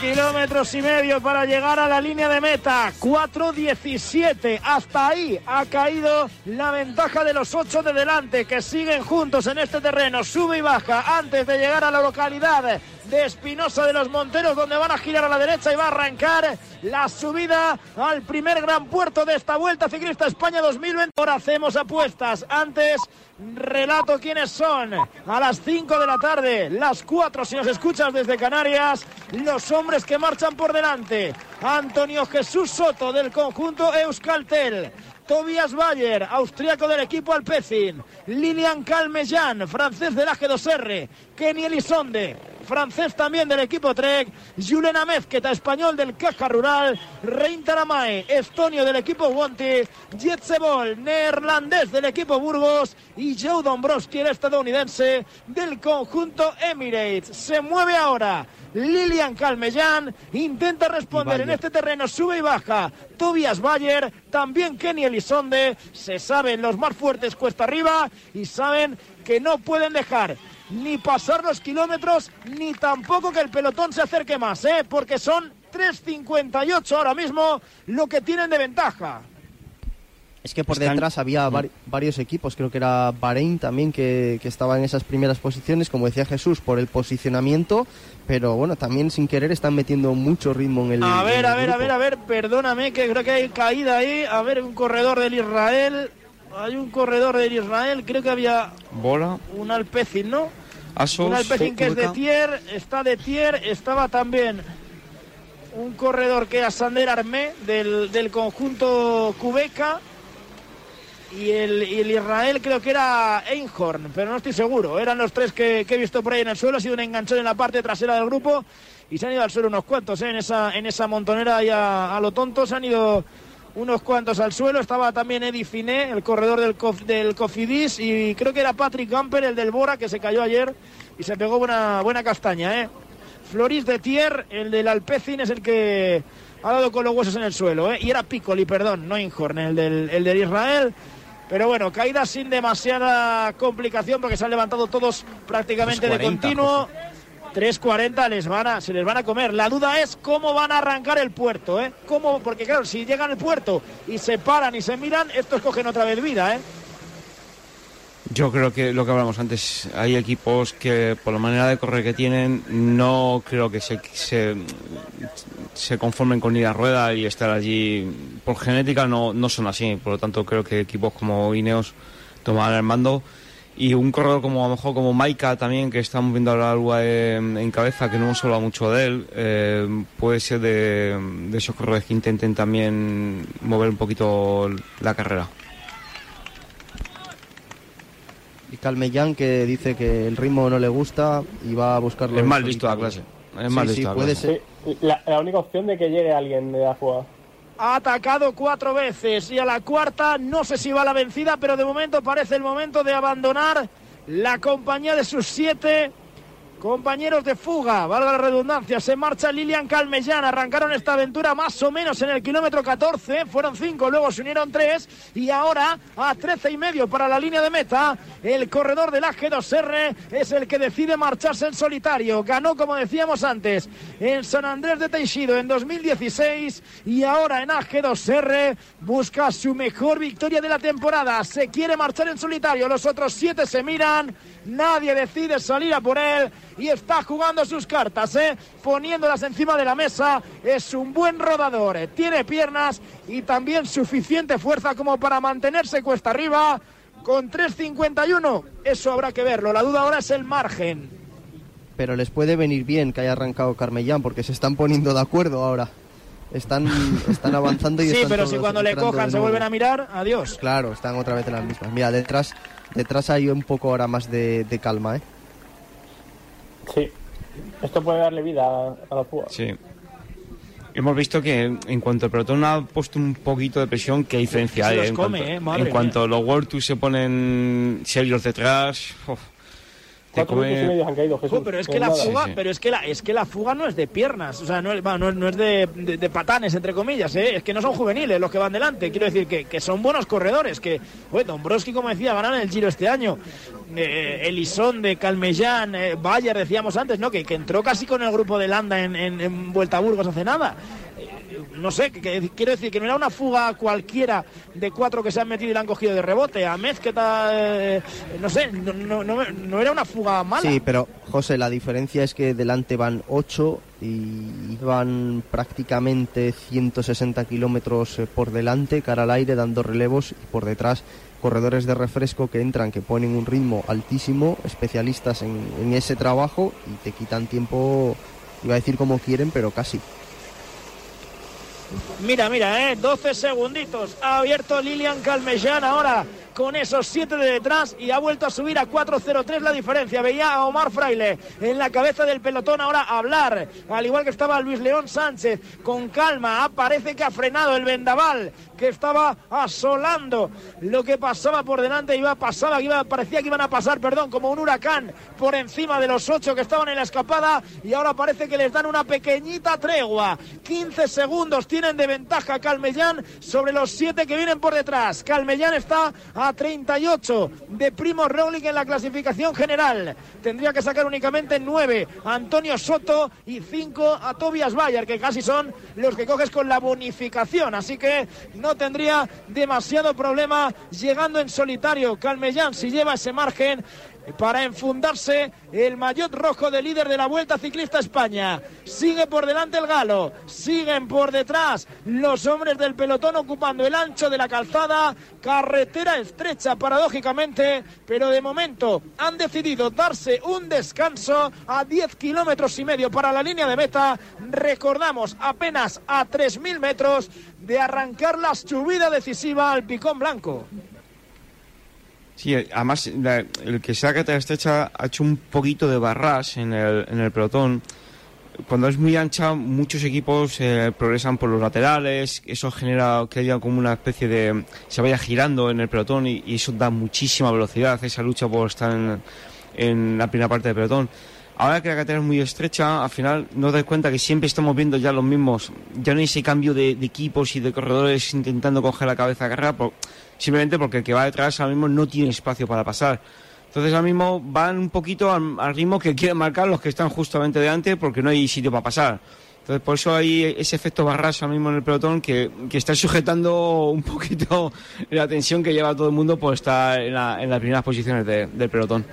kilómetros y medio para llegar a la línea de meta. 4.17. Hasta ahí ha caído la ventaja de los ocho de delante que siguen juntos en este terreno. Sube y baja antes de llegar a la localidad de Espinosa de los Monteros, donde van a girar a la derecha y va a arrancar la subida al primer gran puerto de esta Vuelta Ciclista España 2020. Ahora hacemos apuestas. Antes, relato quiénes son. A las 5 de la tarde, las 4 si nos escuchas desde Canarias, los hombres que marchan por delante. Antonio Jesús Soto del conjunto Euskaltel. Tobias Bayer, austriaco del equipo Alpecin. Lilian Calmejan, francés del AG2R. Kenny Elisonde, francés también del equipo Trek, Julen Amezqueta, español del Caja Rural, Rein Taramae, estonio del equipo Wanty, Jetsebol, neerlandés del equipo Burgos y Joe Dombrowski, el estadounidense del conjunto Emirates. Se mueve ahora. Lilian Calmeyan intenta responder en este terreno, sube y baja. Tobias Bayer, también Kenny Elisonde. Se saben los más fuertes cuesta arriba y saben que no pueden dejar ni pasar los kilómetros, ni tampoco que el pelotón se acerque más, ¿eh? porque son 3.58 ahora mismo lo que tienen de ventaja. Es que por detrás había varios equipos, creo que era Bahrein también que, que, estaba en esas primeras posiciones, como decía Jesús, por el posicionamiento, pero bueno, también sin querer están metiendo mucho ritmo en el A ver, a ver, grupo. a ver, a ver, perdóname que creo que hay caída ahí, a ver, un corredor del Israel, hay un corredor del Israel, creo que había Bola, un Alpecin, ¿no? Asos, un Alpecin que es de. Tier, está de Tier, estaba también un corredor que era Sander Armé del, del conjunto Cubeca y el, y el Israel creo que era Einhorn, pero no estoy seguro. Eran los tres que, que he visto por ahí en el suelo, ha sido un enganchón en la parte trasera del grupo y se han ido al suelo unos cuantos, ¿eh? en, esa, en esa montonera ya a lo tonto se han ido unos cuantos al suelo. Estaba también Eddie Finé, el corredor del, Cof- del Cofidis, y creo que era Patrick Gamper, el del Bora, que se cayó ayer y se pegó buena, buena castaña. ¿eh? Floris de Tier, el del Alpecin, es el que ha dado con los huesos en el suelo. ¿eh? Y era Piccoli, perdón, no Inhorn, el del, el del Israel. Pero bueno, caída sin demasiada complicación porque se han levantado todos prácticamente de 3.40, continuo. 3.40 les van a, se les van a comer. La duda es cómo van a arrancar el puerto, ¿eh? ¿Cómo? Porque claro, si llegan al puerto y se paran y se miran, estos cogen otra vez vida, ¿eh? Yo creo que lo que hablamos antes, hay equipos que por la manera de correr que tienen, no creo que se, se, conformen con ir a rueda y estar allí. Por genética no, no son así, por lo tanto creo que equipos como Ineos tomarán el mando. Y un corredor como a lo mejor como Maika también, que estamos viendo ahora algo en, en cabeza, que no hemos hablado mucho de él, eh, puede ser de esos corredores que intenten también mover un poquito la carrera. Y Calmellán que dice que el ritmo no le gusta y va a buscarlo. Es mal visto la clase. Es Sí, mal sí, visto la puede clase. ser. Sí, la, la única opción de que llegue alguien de la jugada. Ha atacado cuatro veces y a la cuarta no sé si va la vencida, pero de momento parece el momento de abandonar la compañía de sus siete compañeros de fuga. Valga la redundancia, se marcha Lilian Calmellán. Arrancaron esta aventura más o menos en el kilómetro 14, fueron cinco, luego se unieron tres y ahora a 13 y medio para la línea de meta. El corredor del AG2R es el que decide marcharse en solitario. Ganó, como decíamos antes, en San Andrés de Teixido en 2016 y ahora en AG2R busca su mejor victoria de la temporada. Se quiere marchar en solitario, los otros siete se miran, nadie decide salir a por él y está jugando sus cartas, ¿eh? poniéndolas encima de la mesa. Es un buen rodador, ¿eh? tiene piernas y también suficiente fuerza como para mantenerse cuesta arriba. Con 3.51, eso habrá que verlo. La duda ahora es el margen. Pero les puede venir bien que haya arrancado Carmellán porque se están poniendo de acuerdo ahora. Están, están avanzando y Sí, están pero si cuando le cojan se vuelven a mirar, adiós. Claro, están otra vez en las mismas. Mira, detrás, detrás hay un poco ahora más de, de calma, ¿eh? Sí. Esto puede darle vida a, a la fuga. Sí. Hemos visto que en cuanto el pelotón ha puesto un poquito de presión, que hay diferencia Se hay. los en come, cuanto, eh, madre en cuanto los World Tour se ponen serios detrás, uf, Cuatro minutos y medio han caído, Jesús. pero es que En la nada. fuga, Sí, sí. pero es que la, es que la fuga no es de piernas, o sea, no es, no es, de, de- de patanes entre comillas, ¿eh? es que no son juveniles los que van delante. Quiero decir que, que son buenos corredores, que, bueno, Dombrowski, como decía, ganaron el Giro este año. Eh, Elison de Calmellán, eh, Bayer, decíamos antes, ¿no? Que, que entró casi con el grupo de Landa en, en, en Vuelta a Burgos hace nada. No sé, quiero decir que no era una fuga cualquiera de cuatro que se han metido y la han cogido de rebote. A Mezqueta, eh, no sé, no, no, no, no era una fuga mala. Sí, pero José, la diferencia es que delante van 8 y van prácticamente 160 kilómetros eh, por delante, cara al aire, dando relevos, y por detrás corredores de refresco que entran, que ponen un ritmo altísimo, especialistas en, en ese trabajo y te quitan tiempo, iba a decir como quieren, pero casi. Mira, mira, ¿eh? 12 segunditos. Ha abierto Lilian Calmellán ahora con esos 7 de detrás y ha vuelto a subir a 4.03 la diferencia. Veía a Omar Fraile en la cabeza del pelotón ahora hablar, al igual que estaba Luis León Sánchez. Con calma, Ah, parece que ha frenado el vendaval que estaba asolando lo que pasaba por delante. Iba, pasaba, iba, parecía que iban a pasar, perdón, como un huracán por encima de los 8 que estaban en la escapada y ahora parece que les dan una pequeñita tregua. 15 segundos tienen de ventaja Calmellán sobre los 7 que vienen por detrás. Calmellán está a 38 de Primo Roglic en la clasificación general. Tendría que sacar únicamente 9 a Antonio Soto y 5 a Tobias Bayer, que casi son los que coges con la bonificación. Así que no tendría demasiado problema llegando en solitario. Calmellán si lleva ese margen para enfundarse el maillot rojo de líder de la Vuelta Ciclista España. Sigue por delante el galo, siguen por detrás los hombres del pelotón ocupando el ancho de la calzada, carretera estrecha paradójicamente, pero de momento han decidido darse un descanso a 10 kilómetros y medio para la línea de meta. Recordamos, apenas a 3.000 metros de arrancar la subida decisiva al Picón Blanco. Sí, además la- el que sea carretera estrecha ha hecho un poquito de barras en el, en el pelotón. Cuando es muy ancha, muchos equipos eh, progresan por los laterales, eso genera que haya como una especie de... se vaya girando en el pelotón y, y eso da muchísima velocidad, esa lucha por estar en, en la primera parte del pelotón. Ahora que la carretera es muy estrecha, al final nos das cuenta que siempre estamos viendo ya los mismos, ya no hay ese cambio de, de equipos y de corredores intentando coger la cabeza de carrera, por- simplemente porque el que va detrás ahora mismo no tiene espacio para pasar. Entonces ahora mismo van un poquito al, ritmo que quieren marcar los que están justamente delante porque no hay sitio para pasar. Entonces por eso hay ese efecto barras ahora mismo en el pelotón que, que está sujetando un poquito la tensión que lleva todo el mundo por estar en, la- en las primeras posiciones de- del pelotón.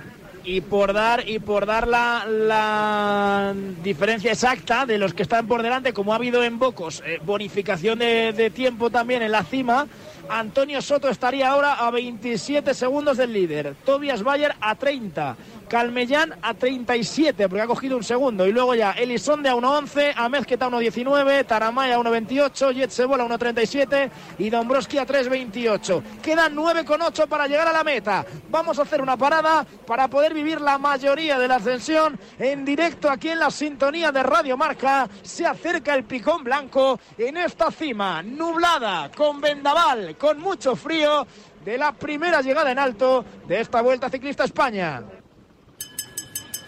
y por dar y por dar la, la diferencia exacta de los que están por delante, como ha habido en Bocos, eh, bonificación de tiempo también en la cima. Antonio Soto estaría ahora a 27 segundos del líder. Tobias Bayer a 30. Calmellán a 37, porque ha cogido un segundo. Y luego ya Elisonde a 1.11, Amezqueta a 1.19, Taramay a 1.28, Jetsebol a 1.37 y Dombrowski a 3.28. Quedan 9.8 para llegar a la meta. Vamos a hacer una parada para poder vivir la mayoría de la ascensión en directo aquí en la sintonía de Radio Marca. Se acerca el picón blanco en esta cima, nublada, con vendaval, con mucho frío, de la primera llegada en alto de esta Vuelta Ciclista a España.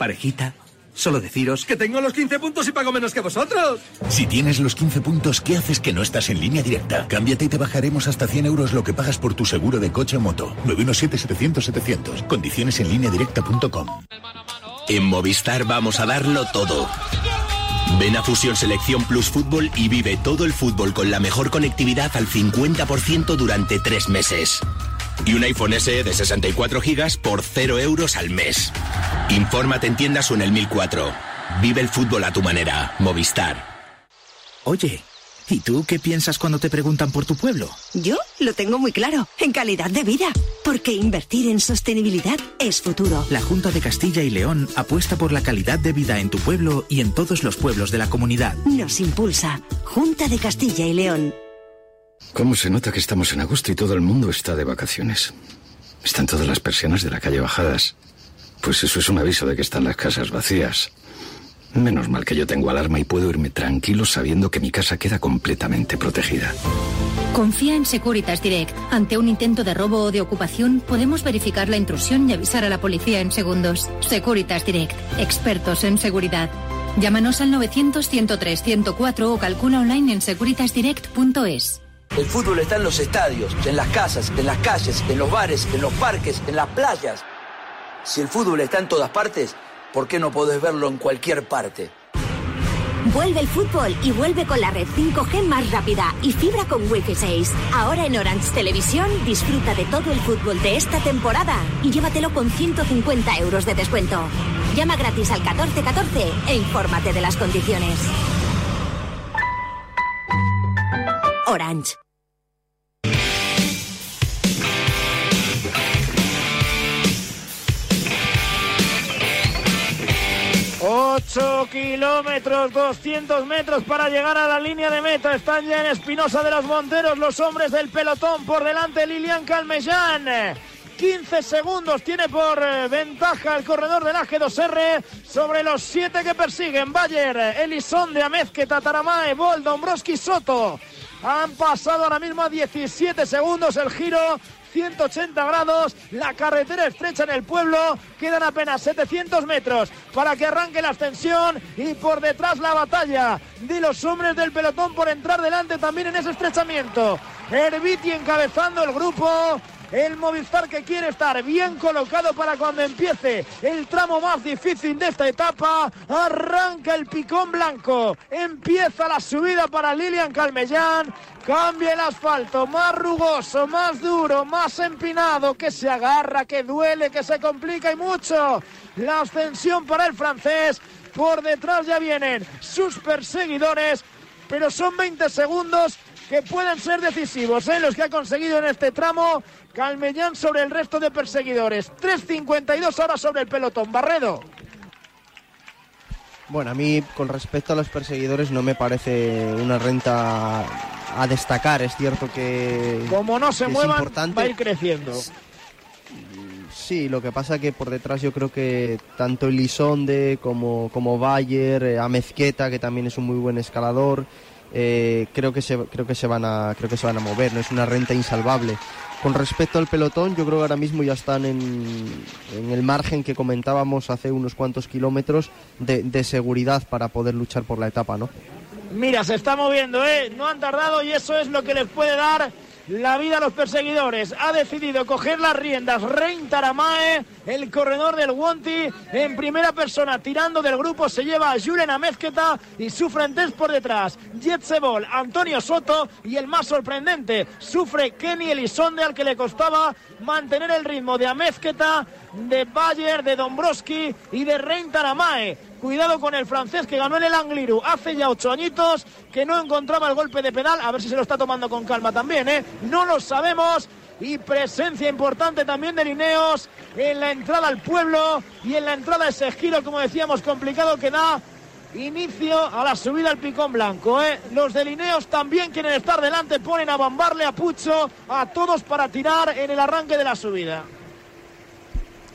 Parejita, solo deciros que tengo los 15 puntos y pago menos que vosotros. Si tienes los 15 puntos, ¿qué haces que no estás en línea directa? Cámbiate y te bajaremos hasta 100 euros lo que pagas por tu seguro de coche o moto. 917-700-700. Condiciones en lineadirecta.com. En Movistar vamos a darlo todo. Ven a Fusión Selección Plus Fútbol y vive todo el fútbol con la mejor conectividad al 50% durante tres meses. Y un iPhone SE de 64 GB por 0 euros al mes. Infórmate en tiendas o en el 1004. Vive el fútbol a tu manera. Movistar. Oye, ¿y tú qué piensas cuando te preguntan por tu pueblo? Yo lo tengo muy claro, en calidad de vida, porque invertir en sostenibilidad es futuro. La Junta de Castilla y León apuesta por la calidad de vida en tu pueblo y en todos los pueblos de la comunidad. Nos impulsa Junta de Castilla y León. ¿Cómo se nota que estamos en agosto y todo el mundo está de vacaciones? Están todas las persianas de la calle bajadas. Pues eso es un aviso de que están las casas vacías. Menos mal que yo tengo alarma y puedo irme tranquilo sabiendo que mi casa queda completamente protegida. Confía en Securitas Direct. Ante un intento de robo o de ocupación, podemos verificar la intrusión y avisar a la policía en segundos. Securitas Direct. Expertos en seguridad. Llámanos al 900-103-104 o calcula online en securitasdirect.es. El fútbol está en los estadios, en las casas, en las calles, en los bares, en los parques, en las playas. Si el fútbol está en todas partes, ¿por qué no podés verlo en cualquier parte? Vuelve el fútbol y vuelve con la red 5G más rápida y fibra con Wi-Fi 6. Ahora en Orange Televisión disfruta de todo el fútbol de esta temporada y llévatelo con 150 euros de descuento. Llama gratis al 1414 e infórmate de las condiciones. Orange. 8 kilómetros, 200 metros para llegar a la línea de meta. Están ya en Espinosa de los Monteros los hombres del pelotón. Por delante Lilian Calmellán. 15 segundos tiene por eh, ventaja el corredor del AG2R sobre los 7 que persiguen. Bayer, Elison de Amezqueta, Tataramae, Bol, Dombroski, Soto. Han pasado ahora mismo a 17 segundos el giro 180 grados, la carretera estrecha en el pueblo, quedan apenas 700 metros para que arranque la ascensión y por detrás la batalla de los hombres del pelotón por entrar delante también en ese estrechamiento. Herbiti encabezando el grupo, el Movistar que quiere estar bien colocado para cuando empiece el tramo más difícil de esta etapa. Arranca el picón blanco. Empieza la subida para Lilian Calmellán. Cambia el asfalto, más rugoso, más duro, más empinado, que se agarra, que duele, que se complica y mucho. La ascensión para el francés. Por detrás ya vienen sus perseguidores, pero son 20 segundos que pueden ser decisivos, ¿eh? los que ha conseguido en este tramo Calmellán sobre el resto de perseguidores. 3.52 horas sobre el pelotón. Barredo. Bueno, a mí con respecto a los perseguidores no me parece una renta a destacar. Es cierto que... Como no se muevan, va a ir creciendo. Sí, lo que pasa que por detrás yo creo que tanto Elisonde como, como Bayer, eh, Amezqueta, que también es un muy buen escalador, eh, creo que se creo que se van a creo que se van a mover no es una renta insalvable con respecto al pelotón, yo creo que ahora mismo ya están en, el margen que comentábamos hace unos cuantos kilómetros de, seguridad para poder luchar por la etapa, ¿no? Mira, se está moviendo, ¿eh? No han tardado y eso es lo que les puede dar la vida a los perseguidores. Ha decidido coger las riendas Rein Taramae, el corredor del Wonti, en primera persona, tirando del grupo, se lleva a Julen Amezqueta y sufre test por detrás. Jetsebol, Antonio Soto y el más sorprendente, sufre Kenny Elisonde, al que le costaba mantener el ritmo de Amezqueta, de Bayer, de Dombrowski y de Rein Taramae. Cuidado con el francés que ganó en el Angliru hace ya ocho añitos, que no encontraba el golpe de pedal. A ver si se lo está tomando con calma también, ¿eh? No lo sabemos. Y presencia importante también de Lineos en la entrada al pueblo y en la entrada a ese giro, como decíamos, complicado que da inicio a la subida al picón blanco. ¿eh? Los de Lineos también quieren estar delante, ponen a bambarle a Pucho, a todos para tirar en el arranque de la subida.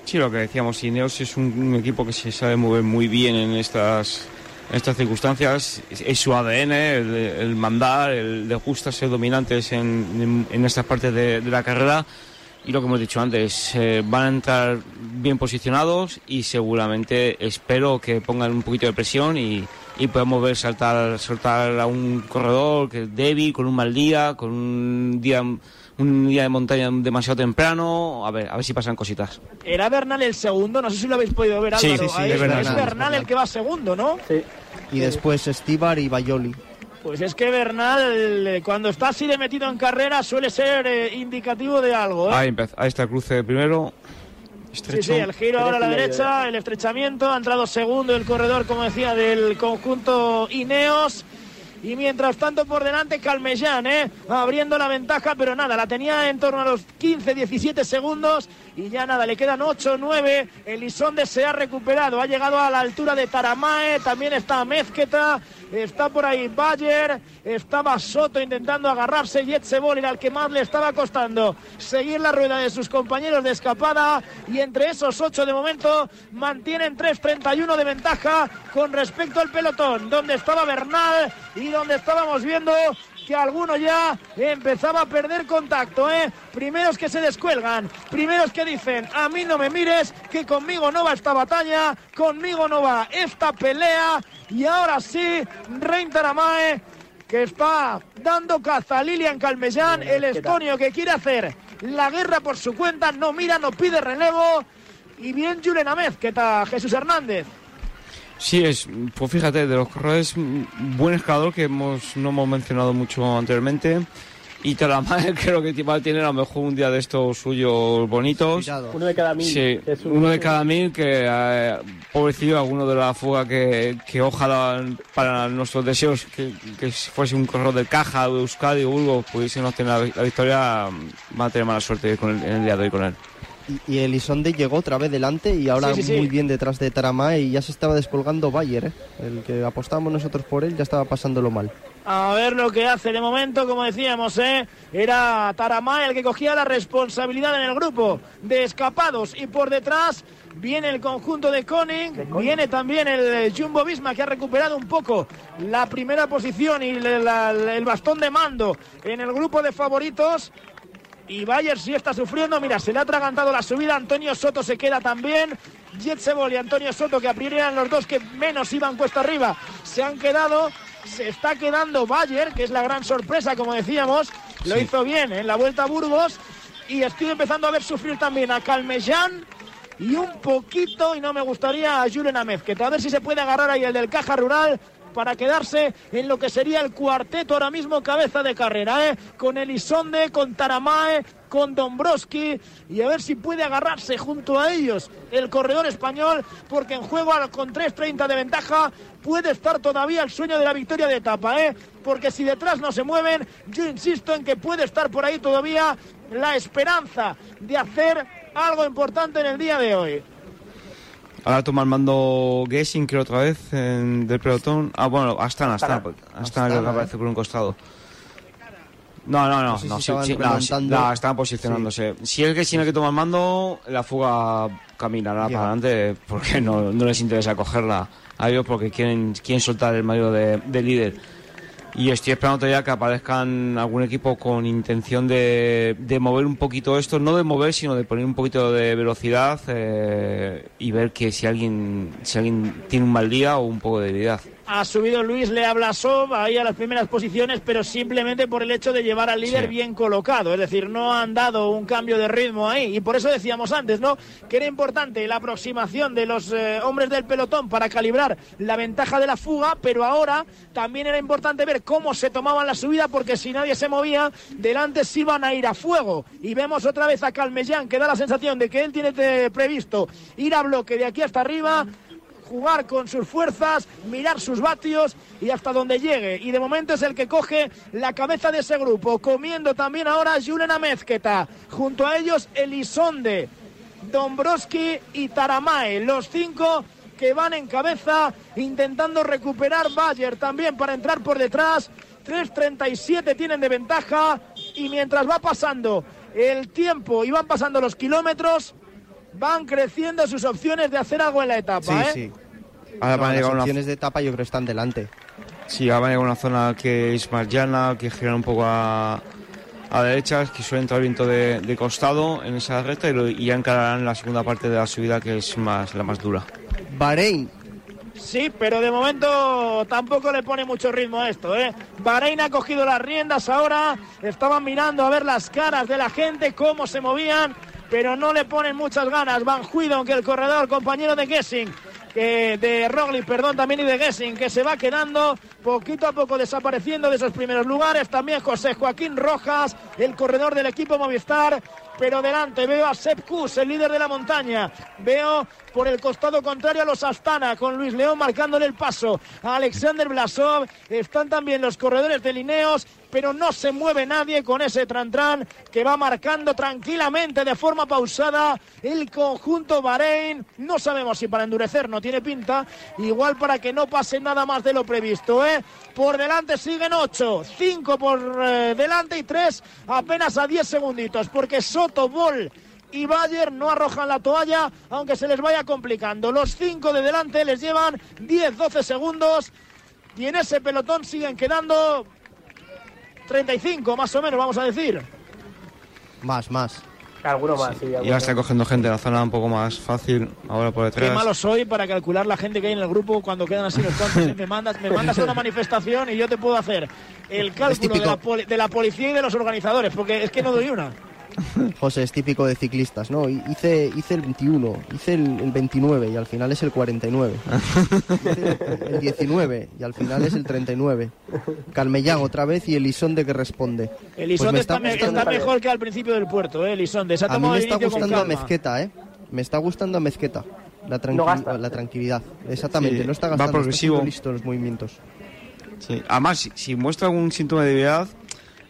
Sí, lo que decíamos, Ineos es un, equipo que se sabe mover muy bien en estas, estas circunstancias. Es, su ADN, el, mandar, el de ser dominantes en, en, estas partes de, la carrera. Y lo que hemos dicho antes, eh, van a entrar bien posicionados y seguramente espero que pongan un poquito de presión y, y podemos ver saltar, saltar a un corredor que es débil, con un mal día, con un día un día de montaña demasiado temprano, a ver, a ver si pasan cositas. Era Bernal el segundo, no sé si lo habéis podido ver, Álvaro. Sí, sí, sí, es, Bernal, el que va segundo, ¿no? Sí. Y después Estibar y Bayoli. Pues es que Bernal, cuando está así de metido en carrera, suele ser eh, indicativo de algo. ¿eh? Ahí, ahí está el cruce primero. Sí, sí, el giro ahora a la derecha, el estrechamiento, ha entrado segundo el corredor, como decía, del conjunto Ineos. Y mientras tanto por delante Calmellán, ¿eh? abriendo la ventaja, pero nada, la tenía en torno a los 15-17 segundos y ya nada, le quedan 8-9. Elisonde se ha recuperado, ha llegado a la altura de Taramae, también está Mezqueta está por ahí Bayer, estaba Soto intentando agarrarse, Yetzebol era el que más le estaba costando seguir la rueda de sus compañeros de escapada y entre esos ocho de momento mantienen 3.31 de ventaja con respecto al pelotón, donde estaba Bernal y donde estábamos viendo que alguno ya empezaba a perder contacto, ¿eh? Primeros que se descuelgan, primeros que dicen, a mí no me mires, que conmigo no va esta batalla, conmigo no va esta pelea, y ahora sí, Rein Taramae, que está dando caza a Lilian Calmellán, el estonio que quiere hacer la guerra por su cuenta, no mira, no pide relevo, y bien Julen Amez, que está Jesús Hernández. Sí, es, pues fíjate, de los corredores, buen escalador que hemos, no hemos mencionado mucho anteriormente. Y Talamay creo que va a tener a lo mejor un día de estos suyos bonitos. Uno de cada mil. Sí, uno de cada mil que, eh, pobrecillo, alguno de la fuga que, que ojalá para nuestros deseos que, que fuese un corredor de caja de Euskadi o Burgos pudiesen obtener la, victoria, va a tener mala suerte con el, en el día de hoy con él. Y, el Isonde llegó otra vez delante y ahora muy bien detrás de Taramae y ya se estaba descolgando Bayer, ¿eh? el que apostábamos nosotros por él ya estaba pasándolo mal. A ver lo que hace de momento, como decíamos, ¿eh? era Taramae el que cogía la responsabilidad en el grupo de escapados y por detrás viene el conjunto de Koning, viene también el Jumbo Visma que ha recuperado un poco la primera posición y el bastón de mando en el grupo de favoritos y Bayer sí está sufriendo. Mira, se le ha atragantado la subida. Antonio Soto se queda también. Jetsebol y Antonio Soto, que a priori eran los dos que menos iban cuesta arriba, se han quedado. Se está quedando Bayer, que es la gran sorpresa, como decíamos. Lo hizo bien en la vuelta a Burgos. Y estoy empezando a ver sufrir también a Calmellán y un poquito, y no me gustaría a Julen Amezquet. A ver si se puede agarrar ahí el del Caja Rural para quedarse en lo que sería el cuarteto ahora mismo cabeza de carrera, ¿eh? con Elisonde, con Taramae, con Dombrowski y a ver si puede agarrarse junto a ellos el corredor español porque en juego con 3.30 de ventaja puede estar todavía el sueño de la victoria de etapa, ¿eh? porque si detrás no se mueven, yo insisto en que puede estar por ahí todavía la esperanza de hacer algo importante en el día de hoy. Ahora toma el mando Gessing, creo, otra vez, en, del pelotón. Ah, bueno, Astana, Astana, Astana, que aparece por un costado. No, no, no, no, sí, sí, no, están posicionándose. Si es Gessing el que toma el mando, la fuga caminará para adelante porque no, no les interesa cogerla a ellos porque quieren, quieren soltar el mayor de, de líder. Y estoy esperando todavía que aparezcan algún equipo con intención de, de, mover un poquito esto, no de mover, sino de poner un poquito de velocidad eh, y ver que si alguien, si alguien tiene un mal día o un poco de debilidad ha subido Luis Le Sob ahí a las primeras posiciones, pero simplemente por el hecho de llevar al líder bien colocado. Es decir, no han dado un cambio de ritmo ahí. Y por eso decíamos antes, ¿no? Que era importante la aproximación de los eh, hombres del pelotón para calibrar la ventaja de la fuga, pero ahora también era importante ver cómo se tomaban la subida, porque si nadie se movía, delante sí iban a ir a fuego. Y vemos otra vez a Calmellán, que da la sensación de que él tiene eh, previsto ir a bloque de aquí hasta arriba jugar con sus fuerzas, mirar sus vatios y hasta donde llegue. Y de momento es el que coge la cabeza de ese grupo, comiendo también ahora Juliana Mezqueta. Junto a ellos Elisonde, Dombrowski y Taramae, los cinco que van en cabeza intentando recuperar Bayer también para entrar por detrás. 3.37 tienen de ventaja y mientras va pasando el tiempo y van pasando los kilómetros, van creciendo sus opciones de hacer algo en la etapa. Sí, ¿eh? sí. Ahora van a las opciones de etapa yo creo que están delante. Sí, ahora van a llegar a una zona que es más llana, que gira un poco a, a derecha, que suele entrar viento de, de, costado en esa recta y, ya encararán la segunda parte de la subida que es más la más dura. Bahrein. Sí, pero de momento tampoco le pone mucho ritmo a esto, ¿eh? Bahrein ha cogido las riendas ahora, estaban mirando a ver las caras de la gente, cómo se movían pero no le ponen muchas ganas. Van Juido, aunque el corredor, compañero de Gessing, de Roglic, perdón, también y de Gessing, que se va quedando poquito a poco desapareciendo de esos primeros lugares. También José Joaquín Rojas, el corredor del equipo Movistar. Pero delante veo a Sepp Kuss, el líder de la montaña. Veo por el costado contrario a los Astana, con Luis León marcándole el paso a Alexander Blasov. Están también los corredores de Lineos pero no se mueve nadie con ese Tran-Tran que va marcando tranquilamente de forma pausada el conjunto Bahrein. No sabemos si para endurecer no tiene pinta, igual para que no pase nada más de lo previsto. ¿eh? Por delante siguen 8, 5 por eh, delante y 3 apenas a 10 segunditos, porque Soto, Ball y Bayer no arrojan la toalla, aunque se les vaya complicando. Los 5 de delante les llevan 10-12 segundos y en ese pelotón siguen quedando 35 más o menos, vamos a decir. Más, más. Alguno más, sí. Y alguno ya está cogiendo gente en la zona un poco más fácil, ahora por Qué detrás. malo soy para calcular la gente que hay en el grupo cuando quedan así los cuantos. Me mandas, me mandas a una manifestación y yo te puedo hacer el cálculo de la, poli- de la policía y de los organizadores, porque es que no doy una. José, es típico de ciclistas, ¿no? Y- Hice, hice el 21, hice el, el 29 y al final es el 49. Hice el 19 y al final es el 39. Calmellán otra vez y Elisonde que responde. Pues Elisonde me está, me- gustando- está mejor que al principio del puerto, ¿eh? Elisonde. Se ha A mí me el está gustando a. Mezqueta, ¿eh? Me está gustando a Mezqueta. La, tranqui- No la tranquilidad. Exactamente, Sí, no está va gastando, está progresivo. siendo listo en los movimientos. Sí. Además, si, si muestra algún síntoma de debilidad,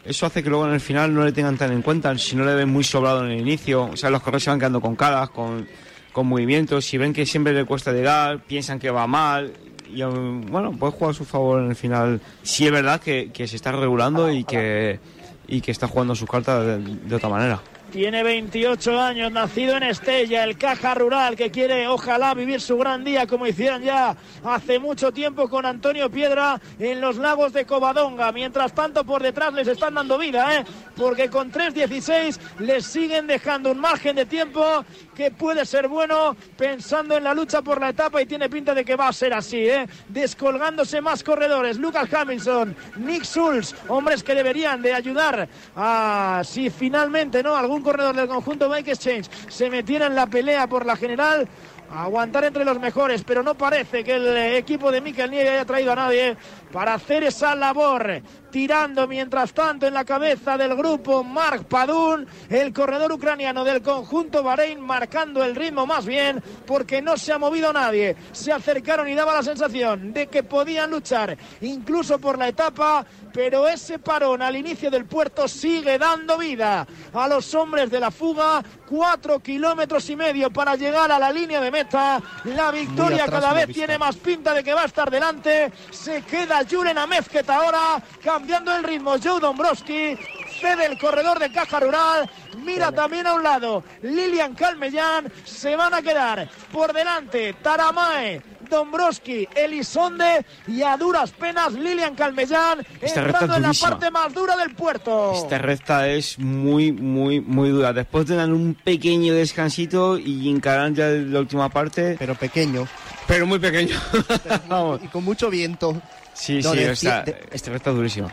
eso hace que luego en el final no le tengan tan en cuenta. Si no le ven muy sobrado en el inicio, o sea, los corredores se van quedando con caras, con, con movimientos. Si ven que siempre le cuesta llegar, piensan que va mal. Y um, bueno, puede jugar a su favor en el final. Si es verdad que, que se está regulando y que, y que está jugando sus cartas de, de otra manera. Tiene 28 años, nacido en Estella, el caja rural que quiere, ojalá, vivir su gran día como hicieron ya hace mucho tiempo con Antonio Piedra en los lagos de Covadonga. Mientras tanto, por detrás les están dando vida, ¿eh? porque con 3.16 les siguen dejando un margen de tiempo que puede ser bueno pensando en la lucha por la etapa y tiene pinta de que va a ser así, ¿eh? descolgándose más corredores. Lucas Hamilton, Nick Schulz, hombres que deberían de ayudar a si finalmente no algún corredor del conjunto Bike Exchange se metiera en la pelea por la general. Aguantar entre los mejores, pero no parece que el equipo de Mikel Nieve haya traído a nadie para hacer esa labor. Tirando mientras tanto en la cabeza del grupo Mark Padun, el corredor ucraniano del conjunto Bahrein, marcando el ritmo más bien, porque no se ha movido nadie. Se acercaron y daba la sensación de que podían luchar incluso por la etapa, pero ese parón al inicio del puerto sigue dando vida a los hombres de la fuga. Cuatro kilómetros y medio para llegar a la línea de meta. La victoria atrás cada vez tiene más pinta de que va a estar delante. Se queda Julen Amezquet ahora, cambiando el ritmo. Joe Dombrowski cede el corredor de Caja Rural. Mira también a un lado Lilian Calmellán. Se van a quedar por delante Taramae, Dombrowski, Elisonde y a duras penas Lilian Calmellán Esta recta entrando en la parte más dura del puerto. Esta recta es muy, muy, muy dura. Después de dar un pequeño descansito y encarar ya la última parte. Pero pequeño. Pero muy pequeño. Vamos. Y con mucho viento. Sí, No, sí, de- esta, de- esta recta es durísima.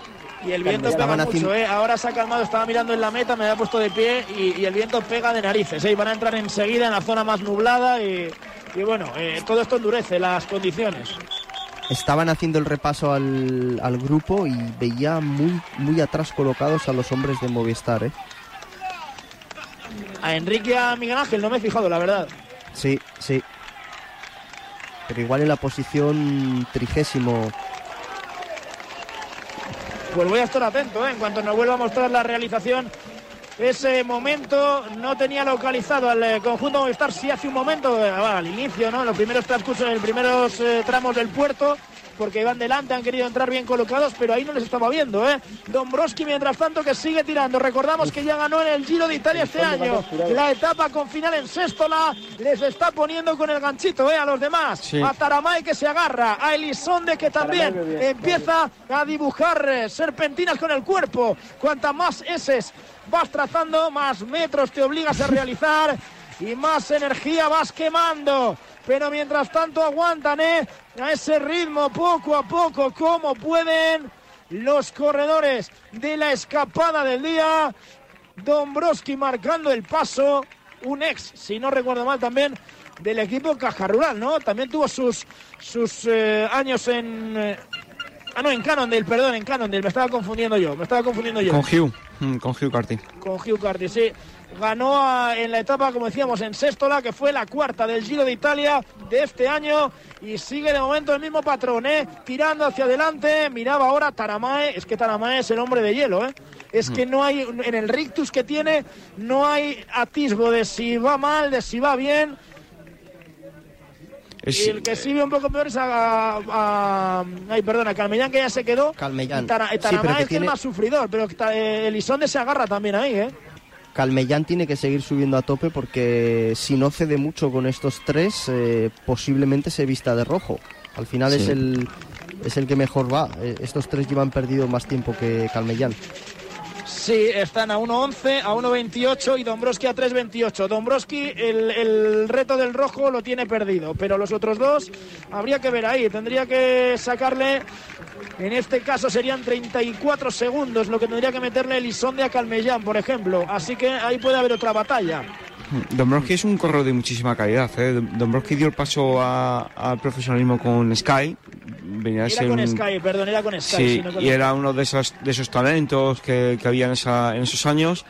Y el viento pega mucho, haciendo- ¿eh? Ahora se ha calmado, estaba mirando en la meta, me había puesto de pie y, y el viento pega de narices, ¿eh? Y van a entrar enseguida en la zona más nublada y, y bueno, eh, todo esto endurece las condiciones. Estaban haciendo el repaso al, al grupo y veía muy, muy atrás colocados a los hombres de Movistar, ¿eh? A Enrique y a Miguel Ángel no me he fijado, la verdad. Sí, sí. Pero igual en la posición trigésimo. Pues voy a estar atento, ¿eh? En cuanto nos vuelva a mostrar la realización. Ese momento no tenía localizado al eh, conjunto Movistar, sí hace un momento, eh, al inicio, ¿no? En los primeros transcursos, en los primeros eh, tramos del puerto, porque van delante, han querido entrar bien colocados, pero ahí no les estaba viendo, ¿eh? Dombrowski, mientras tanto, que sigue tirando. Recordamos que ya ganó en el Giro de Italia este año. La etapa con final en Séstola les está poniendo con el ganchito, ¿eh? A los demás. Sí. A Taramay que se agarra, a Elisonde que también bien, empieza a dibujar eh, serpentinas con el cuerpo. Cuanta más eses vas trazando, más metros te obligas a realizar y más energía vas quemando. Pero mientras tanto aguantan ¿eh? a ese ritmo poco a poco como pueden los corredores de la escapada del día. Dombrowski marcando el paso, un ex, si no recuerdo mal también, del equipo Caja Rural, ¿no? También tuvo sus, sus eh, años en, eh, Ah, no, en Cannondale, perdón, en Cannondale, me estaba confundiendo yo, me estaba confundiendo yo. Con Hugh, mm, con Hugh Carty. Con Hugh Carty, sí. Ganó en la etapa, como decíamos, en Sextola, que fue la cuarta del Giro de Italia de este año. Y sigue de momento el mismo patrón, ¿eh? Tirando hacia adelante. Miraba ahora Taramae. Es que Taramae es el hombre de hielo, ¿eh? Es que no hay, en el rictus que tiene, no hay atisbo de si va mal, de si va bien. Y el que sí ve un poco peor es a, a, ay, perdona, Calmellán que ya se quedó. Calmellán. Tara, Sí, que es tiene- el más sufridor, pero eh, Elisonde se agarra también ahí, ¿eh? Calmellán tiene que seguir subiendo a tope porque si no cede mucho con estos tres, eh, posiblemente se vista de rojo. Al final Sí. es el es el que mejor va. Eh, estos tres llevan perdido más tiempo que Calmellán. Sí, están a 1.11, a 1.28 y Dombrowski a 3.28. Dombrowski el, el reto del rojo lo tiene perdido, pero los otros dos habría que ver ahí. Tendría que sacarle, en este caso serían 34 segundos lo que tendría que meterle Elisonde a Calmellán, por ejemplo. Así que ahí puede haber otra batalla. Dombrowski es un corredor de muchísima calidad. ¿eh? Dombrowski dio el paso al profesionalismo con Sky. Venía a Era con un- Sky, perdón, era con Sky. Sí, con- y era uno de esos, de esos talentos que, que había en, esa- en esos años.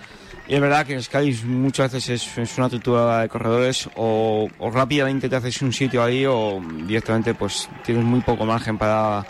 Y es verdad que en Sky muchas veces es, es una tritura de corredores o, o rápidamente te haces un sitio ahí o directamente pues tienes muy poco margen para,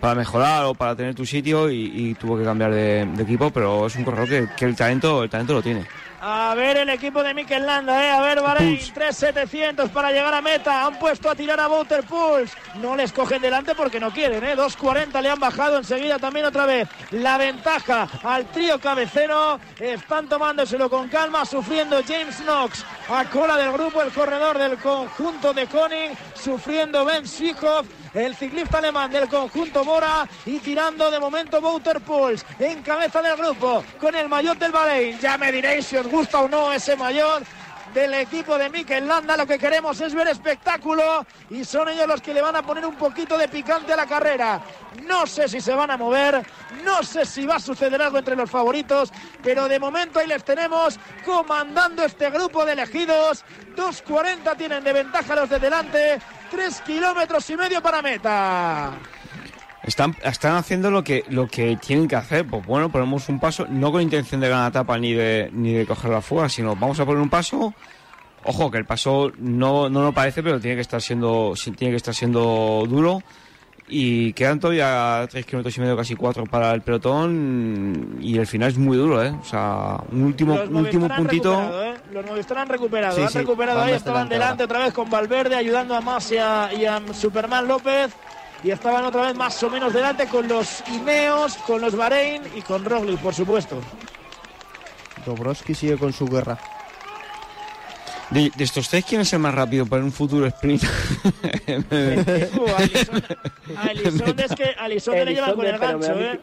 para mejorar o para tener tu sitio y, y tuvo que cambiar de, de equipo, pero es un corredor que, que el talento el talento lo tiene. A ver el equipo de Mikel Landa, ¿eh? A ver, Bahrein, 3.700 para llegar a meta. Han puesto a tirar a Bouter Pools. No les cogen delante porque no quieren, ¿eh? 2.40 le han bajado enseguida también otra vez. La ventaja al trío cabecero. Están tomándoselo con calma, sufriendo James Knox a cola del grupo, el corredor del conjunto de Koning. Sufriendo Ben Schickhoff el ciclista alemán del conjunto Bora y tirando de momento Bouter Pools en cabeza del grupo con el maillot del Bahrein. Ya me diréis si os gusta o no ese maillot del equipo de Mikel Landa. Lo que queremos es ver espectáculo y son ellos los que le van a poner un poquito de picante a la carrera. No sé si se van a mover, no sé si va a suceder algo entre los favoritos, pero de momento ahí les tenemos comandando este grupo de elegidos. 2.40 tienen de ventaja los de delante, 3 kilómetros y medio para meta. Están, están haciendo lo que, lo que tienen que hacer. Pues bueno, ponemos un paso, no con intención de ganar etapa ni de, ni de coger la fuga, sino vamos a poner un paso. Ojo, que el paso no, no lo parece, pero tiene que estar siendo, tiene que estar siendo duro. Y quedan todavía 3 kilómetros y medio, casi 4 para el pelotón. Y el final es muy duro, ¿eh? O sea, un último, Los un último puntito. ¿eh? Los Movistar han recuperado, Sí, han sí, recuperado ahí, estaban delante delante otra vez con Valverde ayudando a Mas y a, y a Superman López. Y estaban otra vez más o menos delante con los Ineos, con los Bahrein y con Roglic, por supuesto. Dobrowski sigue con su guerra. De, de estos tres, ¿quién es el más rápido para un futuro sprint? A Elizondo es que le llevan con el gancho, ¿eh?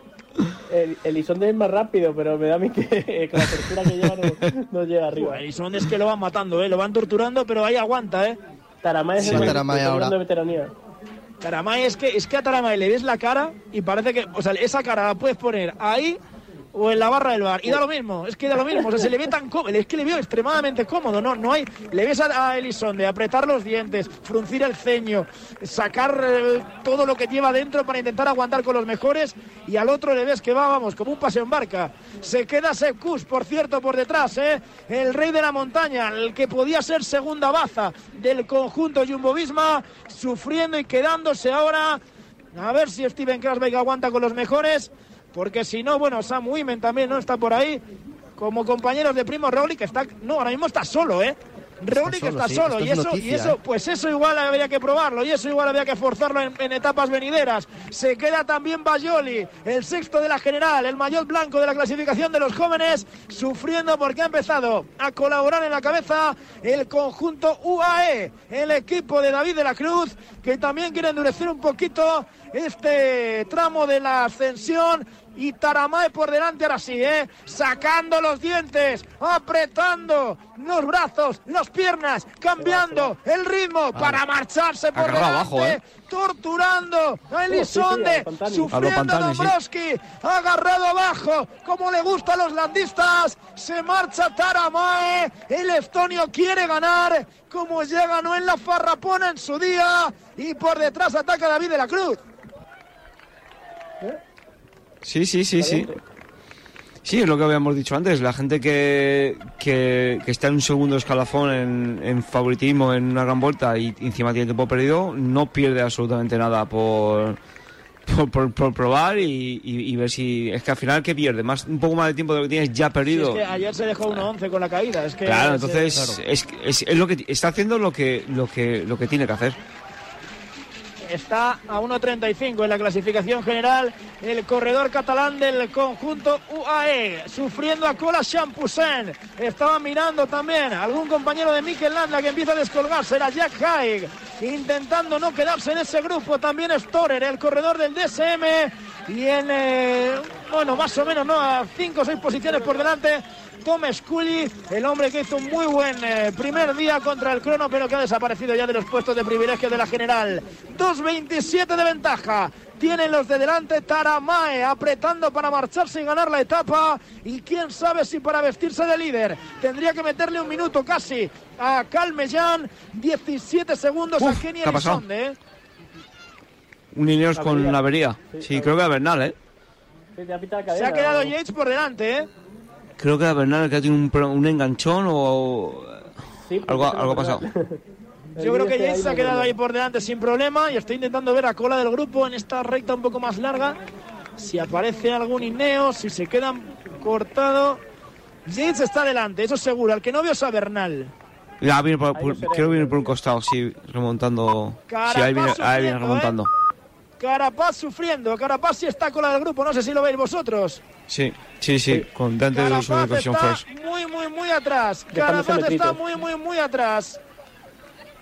El, es más rápido, pero me da a mí que, que la tercera que lleva no, no llega arriba. Buah, Elizondo es que lo van matando, ¿eh? Lo van torturando, pero ahí aguanta, ¿eh? Taramay es Sí, el Taramay ahora. de veteranía. Taramay es que, es que a Taramay le ves la cara y parece que, o sea, esa cara la puedes poner ahí o en la barra del bar y da lo mismo, es que da lo mismo, o sea, se le ve tan cómodo, es que le veo extremadamente cómodo, no, no hay, le ves a, a Elizondo apretar los dientes, fruncir el ceño, sacar eh, todo lo que lleva dentro para intentar aguantar con los mejores y al otro le ves que va, vamos, como un paseo en barca. Se queda Sepkus, por cierto, por detrás, ¿eh? el rey de la montaña, el que podía ser segunda baza del conjunto Jumbo-Visma, sufriendo y quedándose ahora. A ver si Steven Krasbeck aguanta con los mejores, porque si no, bueno, Sam Wimen también no está por ahí, como compañeros de Primo Roglic, que está, no, ahora mismo está solo, ¿eh? Solo, está sí, solo, y es eso, y eso, ¿eh? pues eso igual habría que probarlo, y eso igual habría que forzarlo en, en etapas venideras. Se queda también Bayoli, el sexto de la general, el mayor blanco de la clasificación de los jóvenes, sufriendo porque ha empezado a colaborar en la cabeza el conjunto UAE, el equipo de David de la Cruz, que también quiere endurecer un poquito este tramo de la ascensión. Y Taramae por delante ahora sí, ¿eh? Sacando los dientes, apretando los brazos, las piernas, cambiando el ritmo para marcharse por delante, abajo, ¿eh? torturando a lo sufriendo a sí. Dombrowski, agarrado abajo, como le gusta a los landistas, se marcha Taramae, el estonio quiere ganar, como ya ganó en la Farrapona en su día, y por detrás ataca David de la Cruz. Sí, sí, sí, sí. Sí, es lo que habíamos dicho antes. La gente que, que, que está en un segundo escalafón en, en favoritismo en una gran vuelta y encima tiene tiempo perdido, no pierde absolutamente nada por, por, por- por probar y, y- y ver si. Es que al final, ¿qué pierde? Más, un poco más de tiempo de lo que tienes ya Sí, perdido. es que ayer se dejó 1-11 con la caída. Es que Claro, es, entonces es, es, es lo que está haciendo lo que lo que lo que tiene que hacer. Está a 1.35 en la clasificación general el corredor catalán del conjunto UAE, sufriendo a cola Champusen. Estaba mirando también algún compañero de Mikel Landa que empieza a descolgarse, era Jack Haig, intentando no quedarse en ese grupo. También Storer, el corredor del DSM, y en, eh, bueno, más o menos, ¿no? A 5 o 6 posiciones por delante. Tom Scully, el hombre que hizo un muy buen eh, primer día contra el crono, pero que ha desaparecido ya de los puestos de privilegio de la general. 2.27 de ventaja. Tienen los de delante Taramae apretando para marcharse y ganar la etapa. Y quién sabe si para vestirse de líder tendría que meterle un minuto casi a Calmellán. 17 segundos a Kenny. Elizonde. ¿eh? Un Ineos con Avería. una avería. Sí, Sí, creo que era Bernal, ¿eh? Sí, te ha pitado Se ha quedado o- Yates por delante, ¿eh? Creo que era Bernal que ha tenido un, un enganchón o. Sí, algo, algo ha pasado. Yo creo que Yates ha quedado ahí por delante sin problema y estoy intentando ver a cola del grupo en esta recta un poco más larga. Si aparece algún Ineo, si se quedan cortado. Yates está delante, eso seguro. Al que no veo es a Bernal. Ya, viene por, Ahí por- no se ve. creo que viene por un costado, sí, remontando. Sí, ahí viene, ahí viene sufriendo, remontando. Carapaz sufriendo. Carapaz sí está cola del grupo, no sé si lo veis vosotros. Sí, sí, sí, con Dante de su educación está first. muy, muy, muy atrás. Carapaz está muy, muy, muy atrás.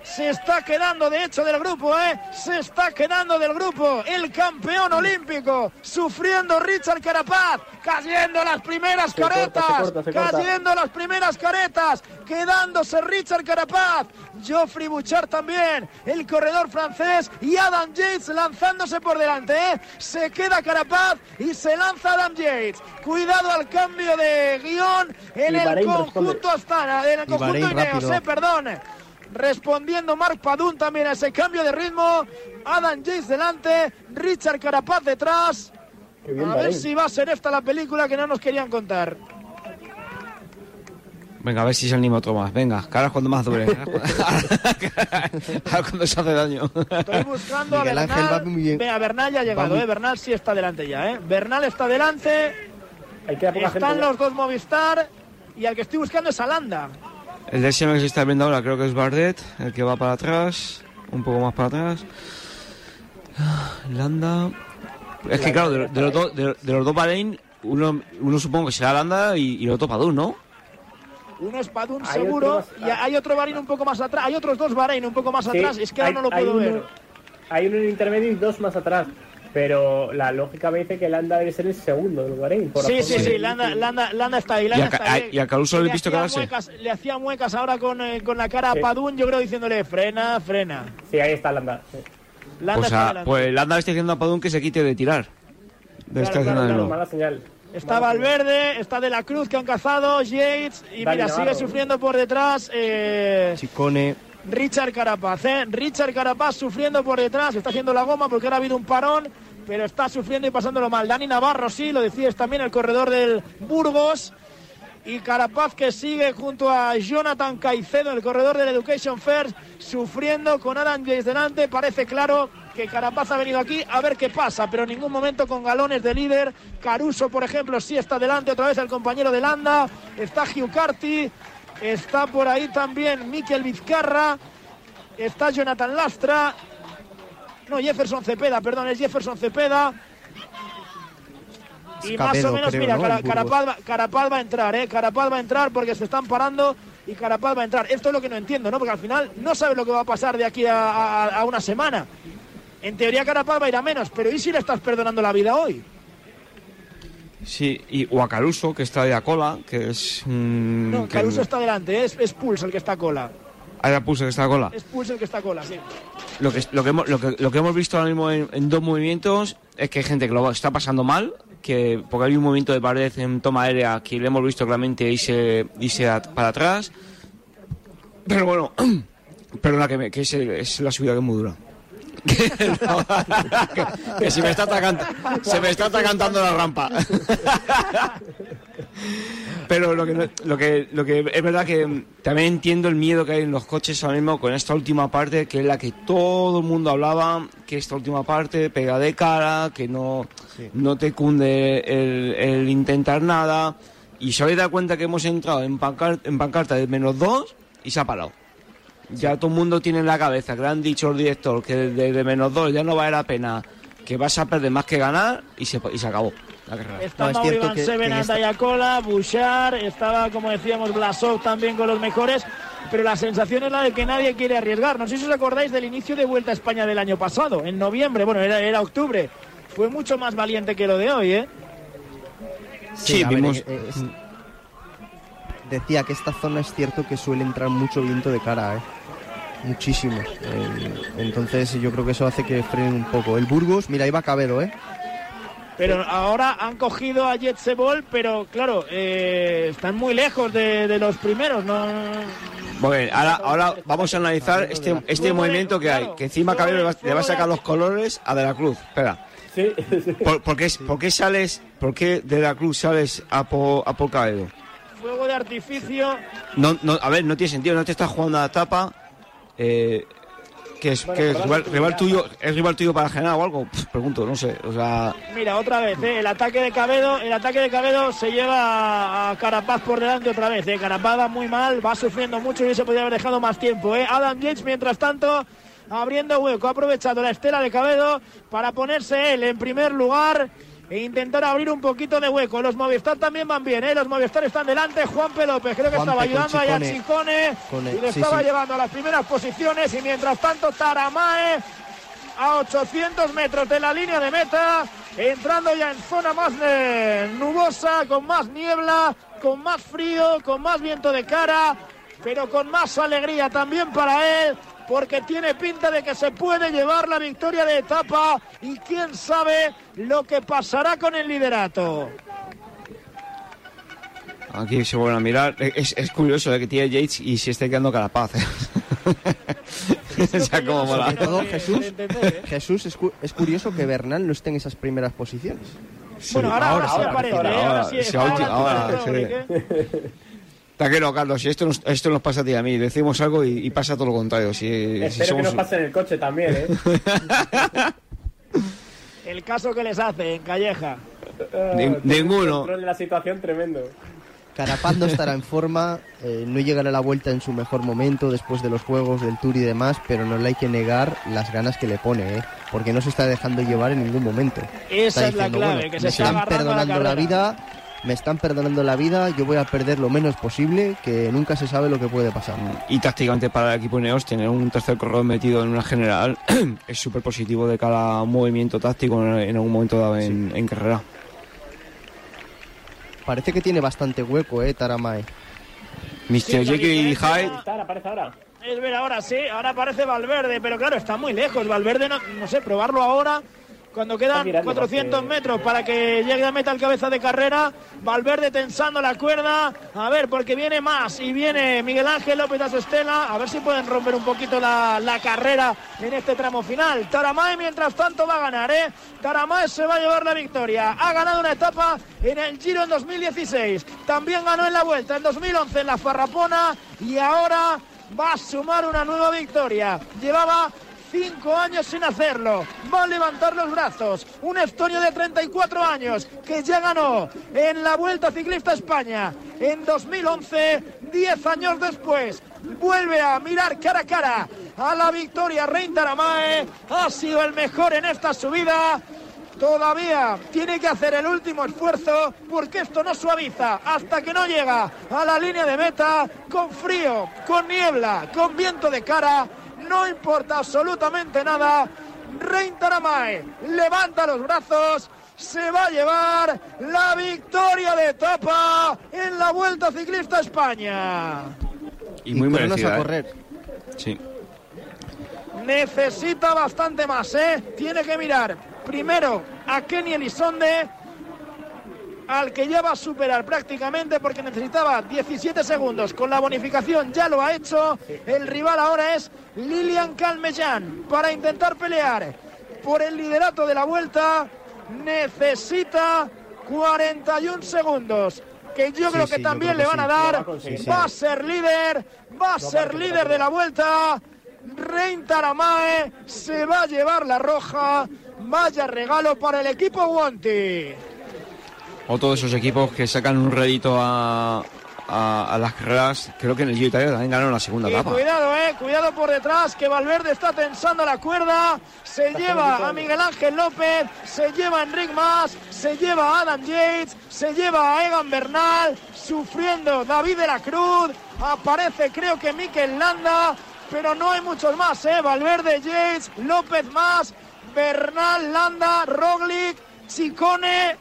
Se está quedando de hecho del grupo, ¿eh? Se está quedando del grupo. El campeón olímpico. Sufriendo Richard Carapaz. Cayendo las primeras Se corta, caretas. se corta, se corta. cayendo las primeras caretas. Quedándose Richard Carapaz. Geoffrey Bouchard también. El corredor francés. Y Adam Yates lanzándose por delante, ¿eh? Se queda Carapaz y se lanza Adam Yates. Cuidado al cambio de guion en Y el Bahrein conjunto responde. Astana. En el conjunto Ineos, eh, perdón. Respondiendo Mark Padun también a ese cambio de ritmo. Adam Yates delante, Richard Carapaz detrás. Qué bien, A ver si va a ser esta la película que no nos querían contar. Venga, a ver si se anima otro más. Venga, ahora es cuando más duele. ahora cuando se hace daño. Estoy buscando a va Bernal. muy bien. Venga, Bernal ya ha llegado, muy- ¿eh? Bernal sí está delante ya, ¿eh? Bernal está delante. Están gente ya. los dos Movistar. Y al que estoy buscando es Alanda. El DSM que se está viendo ahora creo que es Bardet, el que va para atrás, un poco más para atrás. Landa. Es que claro, de, de los, dos, de, de los dos Bahrein, uno, uno supongo que será Landa y, y el otro Padún, ¿no? Uno es Padun Hay seguro. otro y hay otro Bahrein un poco más atrás. Hay otros dos Bahrein un poco más Sí, atrás. Es que ahora hay- no lo hay puedo uno- ver. Hay uno en el intermedio y dos más atrás. Pero la lógica me dice que Landa debe ser el segundo del Bahrein. por Sí, sí, sí, Landa, Landa, Landa está ahí. Y Landa a, está ahí. y a Caruso le he visto quedarse. muecas- le hacía muecas ahora con, eh, con la cara a. Padún, yo creo diciéndole frena, frena. Sí, ahí está Landa. sí. Landa Pues, está a- delante. pues Landa le está diciendo a Padún que se quite de tirar. De Claro, claro, claro, mala señal. Está Mala señal. Valverde, está De la Cruz que han cazado, Yates y mira, sigue sufriendo por detrás eh, Chicone. Richard Carapaz. ¿eh? Richard Carapaz sufriendo por detrás, está haciendo la goma porque ahora ha habido un parón, pero está sufriendo y pasándolo mal. Dani Navarro, sí, lo decías también, el corredor del Burgos. Y Carapaz que sigue junto a Jonathan Caicedo, el corredor del Education First, sufriendo con Adam James delante. Parece claro que Carapaz ha venido aquí a ver qué pasa, pero en ningún momento con galones de líder. Caruso, por ejemplo, sí está delante otra vez el compañero de Landa. Está Carty, está por ahí también Miquel Vizcarra, está Jonathan Lastra. No, Jefferson Cepeda, perdón, es Jefferson Cepeda. Y más o menos, creo, mira, ¿no? Cara-. Carapaz, va, Carapaz va a entrar, ¿eh? Carapaz va a entrar porque se están parando y Carapaz va a entrar. Esto es lo que no entiendo, ¿no? Porque al final no sabes lo que va a pasar de aquí a, a- a una semana. En teoría Carapaz va a ir a menos, pero ¿y si le estás perdonando la vida hoy? Sí, y, o a Caruso, que está de a cola, que es. mm, No, que- Caruso está delante, es, es Pulse el que está a cola. Ah, ya puse que está a cola. Es Pulse el que está a cola, sí. Lo que, lo, que hemos, lo, que, lo que hemos visto ahora mismo en, en dos movimientos es que hay gente que lo está pasando mal, que porque hay un movimiento de pared en toma aérea que le hemos visto claramente irse, irse a- para atrás. Pero bueno, perdona que, me- que es, es la subida que es muy dura. que, se me está atacando, se me está atacando la rampa. Pero lo que, lo que lo que es verdad que también entiendo el miedo que hay en los coches ahora mismo con esta última parte, que es la que todo el mundo hablaba, que esta última parte pega de cara, que no, no te cunde el, el intentar nada. Y se habéis dado cuenta que hemos entrado en, pancarta, en pancarta de menos dos y se ha parado. Ya todo el mundo tiene en la cabeza, que le han dicho el director, que de, menos dos ya no vale la pena, que vas a perder más que ganar y se, y se acabó. La carrera. Estaba no, Iván Seven, Andayacola, Bouchard, estaba, como decíamos, Blasov también con los mejores, pero la sensación es la de que nadie quiere arriesgar. No sé si os acordáis del inicio de Vuelta a España del año pasado, en noviembre, bueno, era, era octubre. Fue mucho más valiente que lo de hoy, ¿eh? Sí, vimos... Eh, eh, decía que esta zona es cierto que suele entrar mucho viento de cara, ¿eh? Muchísimo. entonces yo creo que eso hace que frenen un poco. El Burgos, mira, ahí va Cabedo, ¿eh? Pero ahora han cogido a Jetsebol, pero claro, eh, están muy lejos de, los primeros, ¿no? Bueno, ahora, ahora vamos a analizar este, este movimiento que hay, que encima Cabedo le va, a sacar los colores a De la Cruz. Espera. ¿Por, qué, sales, por qué De la Cruz sales a por, a por Cabedo? Fuego de artificio. No, no, a ver, no tiene sentido, no te estás jugando a la tapa eh, que es, que es rival, tuyo, ¿es rival tuyo para generar o algo? pregunto, no sé, o sea... Mira, otra vez, eh, el ataque de Cabedo, el ataque de Cabedo se lleva a Carapaz por delante otra vez, eh. Carapaz va muy mal, va sufriendo mucho y se podría haber dejado más tiempo, eh. Adam Yates, mientras tanto, abriendo hueco, ha aprovechado la estela de Cabedo para ponerse él en primer lugar e intentar abrir un poquito de hueco. Los Movistar también van bien, ¿eh? Los Movistar están delante. Juan P. López creo que estaba ayudando a Jan y le estaba llevando a las primeras posiciones. Y mientras tanto, Taramae a 800 metros de la línea de meta, entrando ya en zona más nubosa, con más niebla, con más frío, con más viento de cara, pero con más alegría también para él porque tiene pinta de que se puede llevar la victoria de etapa y quién sabe lo que pasará con el liderato. Aquí se vuelven a mirar. Es, curioso ¿eh? que tiene Yates y se esté quedando Carapaz. ¿eh? o Jesús, ¿eh? Jesús es, curioso que Bernal no esté en esas primeras posiciones. bueno, ahora, ahora, sí aparece. Ahora, sí, ahora, Taquero, Carlos, si esto nos, esto nos pasa a ti y a mí, decimos algo y, pasa todo lo contrario. Si, Espero que nos pase en el coche también, ¿eh? el caso que les hace en Calleja. Uh, ninguno. de la situación tremendo. Carapaz no estará en forma, eh, no llegará a la vuelta en su mejor momento después de los juegos del Tour y demás, pero no le hay que negar las ganas que le pone, ¿eh? porque no se está dejando llevar en ningún momento. Esa es la clave, que se están perdonando la, la vida me están perdonando la vida, yo voy a perder lo menos posible, que nunca se sabe lo que puede pasar. Y tácticamente para el equipo Neos tener un tercer corredor metido en una general es súper positivo de cada movimiento táctico en algún momento dado en, carrera. Parece que tiene bastante hueco, eh, Taramae. Mr. Jekyll y Hyde. Es ver, ahora sí, ahora aparece Valverde, pero claro, está muy lejos. Valverde, no, no sé, probarlo ahora cuando quedan 400 metros para que llegue a meta el cabeza de carrera. Valverde tensando la cuerda. A ver, porque viene más y viene Miguel Ángel López Estela. A ver si pueden romper un poquito la, carrera en este tramo final. Taramae, mientras tanto, va a ganar, ¿eh? Taramae se va a llevar la victoria. Ha ganado una etapa en el Giro en 2016. También ganó en la vuelta en 2011 en la Farrapona. Y ahora va a sumar una nueva victoria. Llevaba cinco años sin hacerlo. Va a levantar los brazos. Un estonio de 34 años que ya ganó en la Vuelta Ciclista España en 2011, 10 años después. Vuelve a mirar cara a cara a la victoria Rein Taramae. Ha sido el mejor en esta subida todavía tiene que hacer el último esfuerzo porque esto no suaviza hasta que no llega a la línea de meta con frío, con niebla, con viento de cara no importa absolutamente nada. Rein Taramae levanta los brazos, se va a llevar la victoria de etapa en la Vuelta Ciclista España. Y muy merecida, a ¿eh? correr. Sí. Necesita bastante más, ¿eh? Tiene que mirar primero a Kenny Elizonde al que ya va a superar prácticamente porque necesitaba 17 segundos. Con la bonificación ya lo ha hecho. El rival ahora es Lilian Calmellán para intentar pelear por el liderato de la vuelta. Necesita 41 segundos que yo creo que también le van a dar. Va, a ser líder, va a ser líder de la vuelta. Rein Taramae se va a llevar la roja. Vaya regalo para el equipo Guanti. O todos esos equipos que sacan un rédito a, a, las carreras, creo que en el Giro Italia también ganaron la segunda etapa. Cuidado, eh, cuidado por detrás, que Valverde está tensando la cuerda, se lleva a Miguel Ángel López, se lleva a Enric Mas, se lleva a Adam Yates, se lleva a Egan Bernal, sufriendo David de la Cruz, aparece creo que Mikel Landa, pero no hay muchos más, eh, Valverde, Yates, López Mas, Bernal, Landa, Roglic, Chicone,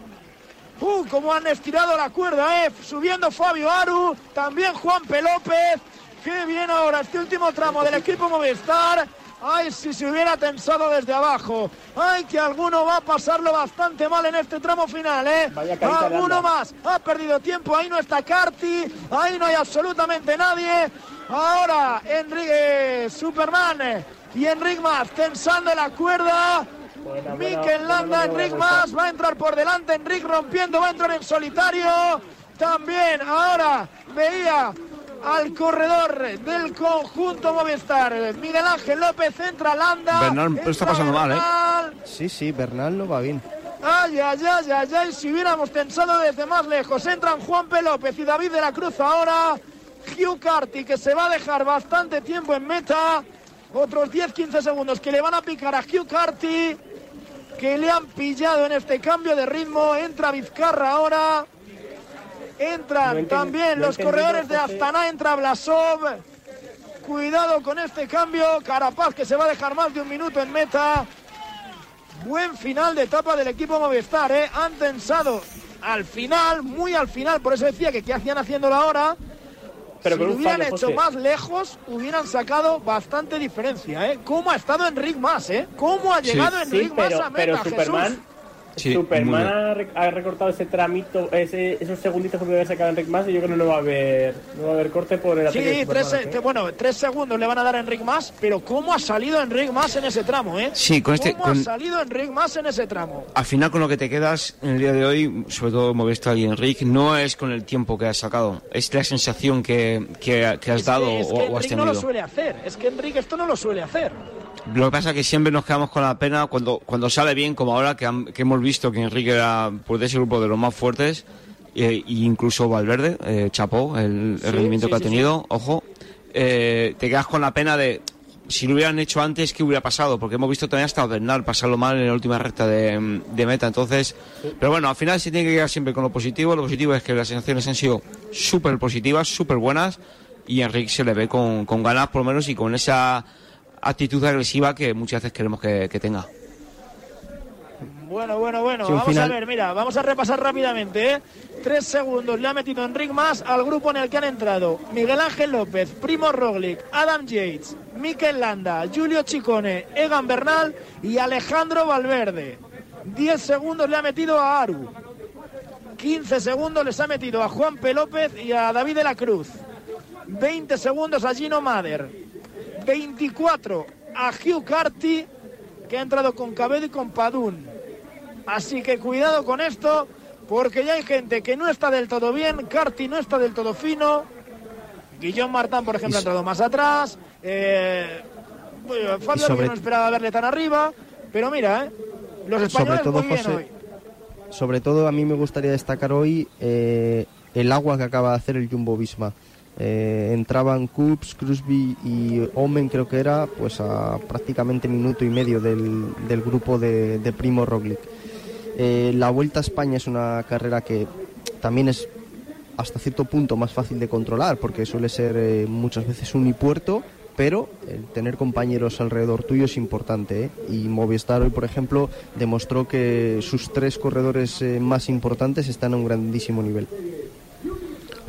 ¡Uh! Como han estirado la cuerda, ¿eh? Subiendo Fabio Aru, también Juan P. López. ¡Qué bien ahora este último tramo del equipo Movistar! ¡Ay, si se hubiera tensado desde abajo! ¡Ay, que alguno va a pasarlo bastante mal en este tramo final, eh! ¡Alguno más! Ha perdido tiempo, ahí no está Carti, ahí no hay absolutamente nadie. Ahora, Enrique Superman y Enrique Más tensando la cuerda. Mikel Landa, Enric más, va a entrar por delante, Enric rompiendo, va a entrar en solitario. También ahora veía al corredor del conjunto Movistar. Miguel Ángel López entra Landa. Bernal está pasando mal, ¿eh? Sí, sí, Bernal no va bien. Ay, ay, ay, ay, ay, si hubiéramos tensado desde más lejos. Entran Juan P. López y David de la Cruz ahora. Hugh Carty que se va a dejar bastante tiempo en meta. Otros 10-15 segundos que le van a picar a Hugh Carty que le han pillado en este cambio de ritmo. Entra Vizcarra ahora. Entran también los corredores de Astana. Entra Blasov. Cuidado con este cambio. Carapaz que se va a dejar más de un minuto en meta. Buen final de etapa del equipo Movistar. ¿eh? Han tensado al final, muy al final. Por eso decía que qué hacían haciéndolo ahora pero si lo hubieran hecho más lejos, hubieran sacado bastante diferencia, ¿eh? ¿Cómo ha estado Enric Más, eh? ¿Cómo ha llegado Enric Más a meta, pero Superman, Superman ha, recortado ese tramito, esos segunditos que puede haber sacado Enric Más y yo creo que no va a haber, no va a haber corte por el Sí, tres, ¿eh? bueno, tres segundos le van a dar a Enric Más, pero ¿cómo ha salido Enric Más en ese tramo, eh? Sí, con este... ¿Cómo ha salido Enric Más en ese tramo? Al final con lo que te quedas en el día de hoy, sobre todo Movistar y Enric, no es con el tiempo que has sacado, es la sensación que, que, has dado o, has tenido. no lo suele hacer, es que Enric esto no lo suele hacer. Lo que pasa es que siempre nos quedamos con la pena cuando, cuando sale bien, como ahora que, hemos visto que Enrique era pues, de ese grupo de los más fuertes, e incluso Valverde, eh, Chapó, el, rendimiento que ha tenido, ojo, eh, te quedas con la pena de si lo hubieran hecho antes, ¿qué hubiera pasado? Porque hemos visto también hasta Bernal pasarlo mal en la última recta de, meta. Entonces, pero bueno, al final se tiene que quedar siempre con lo positivo. Lo positivo es que las sensaciones han sido súper positivas, súper buenas. Y Enrique se le ve con, con ganas, por lo menos, y con esa actitud agresiva que muchas veces queremos que, tenga. Bueno, bueno, bueno. vamos a ver, mira, vamos a repasar rápidamente. ¿eh? Tres segundos le ha metido Enric más al grupo en el que han entrado Miguel Ángel López, Primo Roglic, Adam Yates, Mikel Landa, Julio Chicone, Egan Bernal y Alejandro Valverde. Diez segundos le ha metido a Aru. 15 segundos les ha metido a Juan P. López y a David de la Cruz. 20 segundos a Gino Mader. 24 a Hugh Carty, que ha entrado con Cabedo y con Padún. Así que cuidado con esto, porque ya hay gente que no está del todo bien, Carty no está del todo fino, Guillón Martán, por ejemplo, ha entrado más atrás, eh, Fabio no esperaba verle tan arriba, pero mira, eh, los españoles sobre todo, muy bien hoy. Sobre todo a mí me gustaría destacar hoy eh, el agua que acaba de hacer el Jumbo Visma. Eh, entraban Coops, Crosby y Omen, creo que era, pues a prácticamente minuto y medio del, grupo de, Primo Roglic. Eh, la Vuelta a España es una carrera que también es hasta cierto punto más fácil de controlar porque suele ser eh, muchas veces unipuerto, pero el tener compañeros alrededor tuyo es importante. Y Movistar hoy, por ejemplo, demostró que sus tres corredores más importantes están a un grandísimo nivel.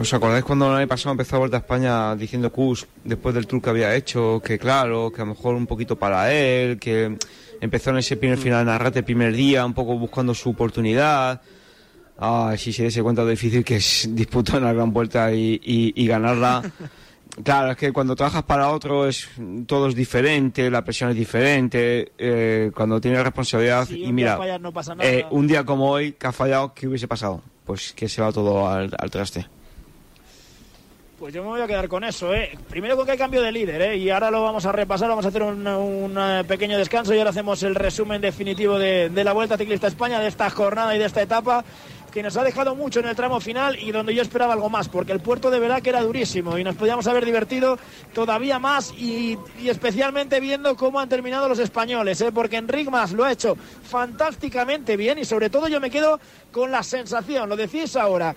¿Os acordáis cuando el año pasado empezó a Vuelta a España diciendo Cus, después del tour que había hecho, que claro, que a lo mejor un poquito para él, que empezó en ese primer final en Arrate, primer día, un poco buscando su oportunidad? ah, si se diese cuenta de lo difícil que es disputar una gran vuelta y, ganarla. Claro, es que cuando trabajas para otro es todo es diferente, la presión es diferente, eh, cuando tienes responsabilidad y mira, eh, un día como hoy que ha fallado, ¿qué hubiese pasado? Pues que se va todo al traste. Pues yo me voy a quedar con eso, ¿eh? Primero con que hay cambio de líder, ¿eh? Y ahora lo vamos a repasar, vamos a hacer un, eh, pequeño descanso y ahora hacemos el resumen definitivo de, la Vuelta Ciclista España, de esta jornada y de esta etapa que nos ha dejado mucho en el tramo final y donde yo esperaba algo más, porque el puerto de que era durísimo y nos podíamos haber divertido todavía más y, especialmente viendo cómo han terminado los españoles, ¿eh? porque Enric Mas lo ha hecho fantásticamente bien y sobre todo yo me quedo con la sensación, lo decís ahora,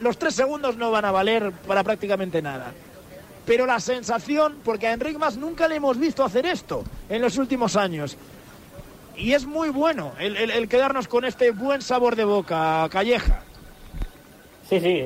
los tres segundos no van a valer para prácticamente nada. Pero la sensación, porque a Enric Mas nunca le hemos visto hacer esto en los últimos años. Y es muy bueno el, quedarnos con este buen sabor de boca, Calleja. Sí, sí,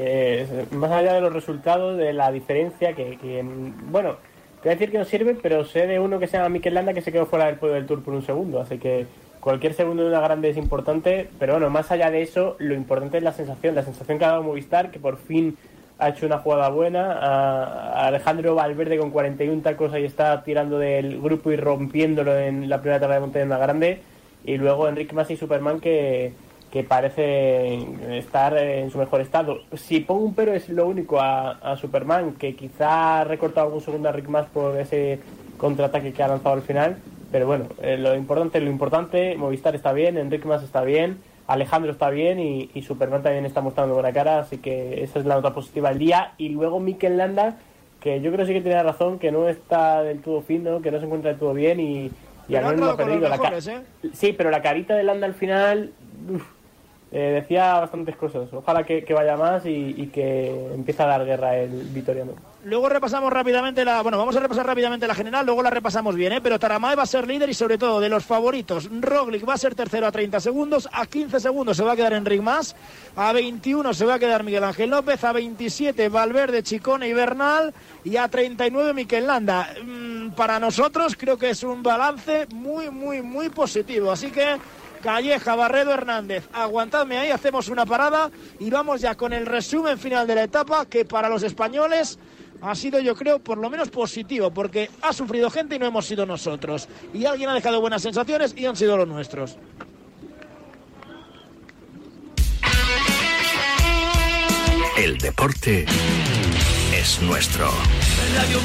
más allá de los resultados, de la diferencia que, bueno, te voy a decir que no sirve, pero sé de uno que se llama Mikel Landa que se quedó fuera del podio del Tour por un segundo, así que cualquier segundo de una grande es importante, pero bueno, más allá de eso, lo importante es la sensación, la sensación que ha dado Movistar, que por fin ha hecho una jugada buena, a Alejandro Valverde con 41 tacos ahí está tirando del grupo y rompiéndolo en la primera tabla de montaña una grande, y luego Enrique Mas y Superman que, que parece estar en su mejor estado. Si pongo un pero es lo único a, Superman, que quizá ha recortado algún segundo a Rick Mas por ese contraataque que ha lanzado al final, pero bueno, eh, lo importante lo importante, Movistar está bien, Enrique Más está bien, Alejandro está bien y, Superman también está mostrando buena cara, así que esa es la nota positiva del día. Y luego Mikel Landa, que yo creo sí que tiene razón, que no está del todo fino, que no se encuentra del todo bien y, y al menos ha perdido. la ¿eh? Sí, pero la carita de Landa al final eh, decía bastantes cosas. Ojalá que, vaya más y, y, que empiece a dar guerra el vitoriano. Luego repasamos rápidamente la. Bueno, vamos a repasar rápidamente la general, luego la repasamos bien, ¿eh? Pero Taramae va a ser líder y sobre todo de los favoritos. Roglic va a ser tercero a 30 segundos, a 15 segundos se va a quedar Enric Mas, a 21 se va a quedar Miguel Ángel López, a 27 Valverde, Chicone y Bernal y a 39 Miquel Landa. Mm, para nosotros creo que es un balance muy, muy, muy positivo. Así que. Calleja, Barredo, Hernández. Aguantadme ahí, hacemos una parada y vamos ya con el resumen final de la etapa que para los españoles ha sido, yo creo, por lo menos positivo, porque ha sufrido gente y no hemos sido nosotros. Y alguien ha dejado buenas sensaciones y han sido los nuestros. El deporte es nuestro. Radio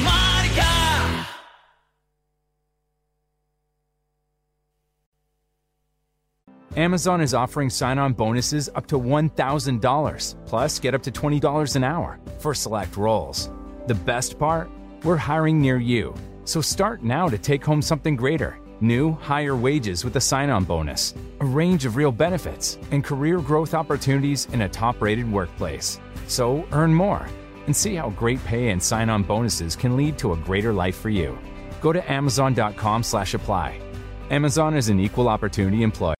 Amazon is offering sign on bonuses up to $1,000, plus get up to $20 an hour for select roles. The best part? We're hiring near you. So start now to take home something greater. New, higher wages with a sign on bonus, a range of real benefits, and career growth opportunities in a top rated workplace. So earn more and see how great pay and sign on bonuses can lead to a greater life for you. Go to Amazon.com slash apply. Amazon is an equal opportunity employer.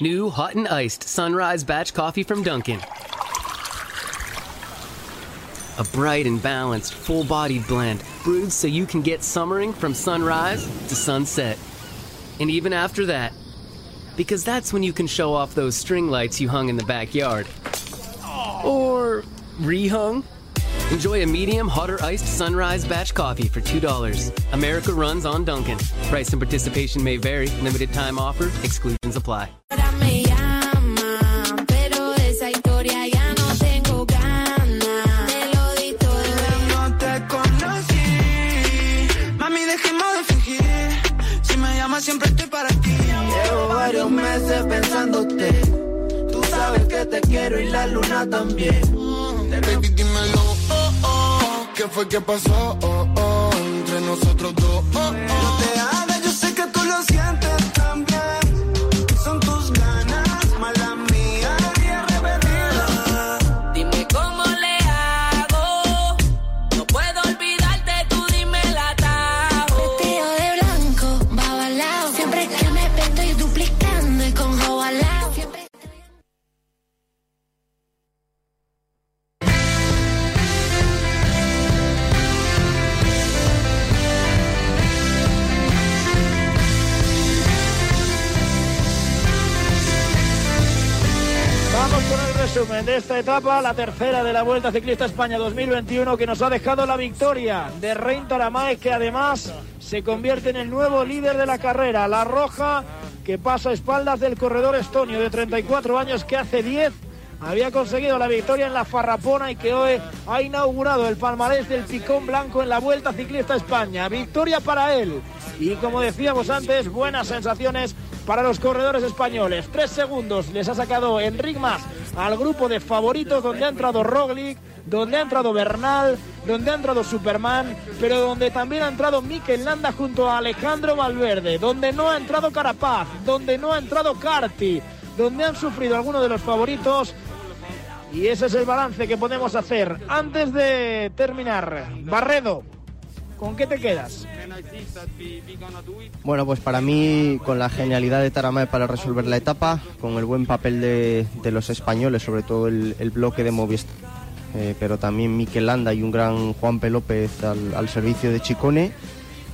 New hot and iced sunrise batch coffee from Dunkin'. A bright and balanced, full bodied blend brewed so you can get summering from sunrise to sunset. And even after that, because that's when you can show off those string lights you hung in the backyard. Or rehung. Enjoy a medium, hotter iced sunrise batch coffee for $2. America runs on Duncan. Price and participation may vary. Limited time offer. Exclusions apply. siempre estoy para ti. Llevo varios meses pensándote. Tú sabes que te quiero y la luna también. Baby, dímelo. ¿Qué fue que pasó? Oh, oh. Entre nosotros dos. Oh, oh. No te hagas, yo sé que tú lo sientes resumen de esta etapa, la tercera de la Vuelta Ciclista España 2021 que nos ha dejado la victoria de Rein Taramae que además se convierte en el nuevo líder de la carrera. La roja que pasa a espaldas del corredor estonio de 34 años que hace 10 había conseguido la victoria en la Farrapona y que hoy ha inaugurado el palmarés del Picón Blanco en la Vuelta Ciclista España. Victoria para él. Y como decíamos antes, buenas sensaciones para los corredores españoles. Tres segundos les ha sacado Enric Mas al grupo de favoritos donde ha entrado Roglic, donde ha entrado Bernal, donde ha entrado Superman, pero donde también ha entrado Mikel Landa junto a Alejandro Valverde, donde no ha entrado Carapaz, donde no ha entrado Carti, donde han sufrido algunos de los favoritos. Y ese es el balance que podemos hacer. Antes de terminar, Barredo, ¿con qué te quedas? Bueno, pues para mí, con la genialidad de Taramae para resolver la etapa, con el buen papel de, de los españoles, sobre todo el, el bloque de Movistar, eh, pero también Mikel Landa y un gran Juan P. López al, al servicio de Chicone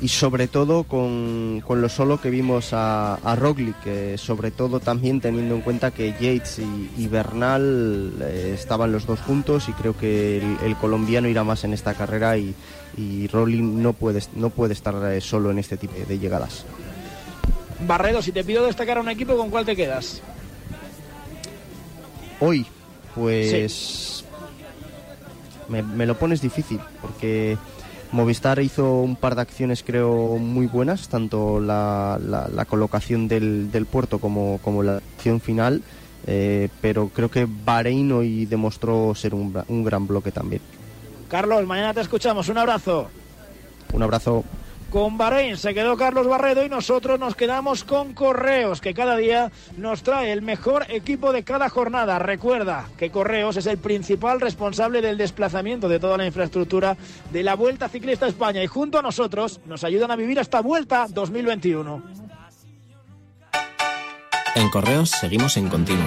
y sobre todo con, con, lo solo que vimos a, a Roglic, eh, sobre todo también teniendo en cuenta que Yates y, y Bernal eh, estaban los dos juntos y creo que el, el, colombiano irá más en esta carrera y, y Roglic no puede, no puede estar eh, solo en este tipo de llegadas. Barredo, si te pido destacar a un equipo, ¿con cuál te quedas? Hoy, pues sí. me, me lo pones difícil porque... Movistar hizo un par de acciones creo muy buenas, tanto la, la, la colocación del, del, puerto como, como la acción final, eh, pero creo que Bahrein hoy demostró ser un, un, gran bloque también. Carlos, mañana te escuchamos, un abrazo. Un abrazo. Con Bahrein se quedó Carlos Barredo y nosotros nos quedamos con Correos, que cada día nos trae el mejor equipo de cada jornada. Recuerda que Correos es el principal responsable del desplazamiento de toda la infraestructura de la Vuelta Ciclista España y junto a nosotros nos ayudan a vivir esta Vuelta 2021. En Correos seguimos en continuo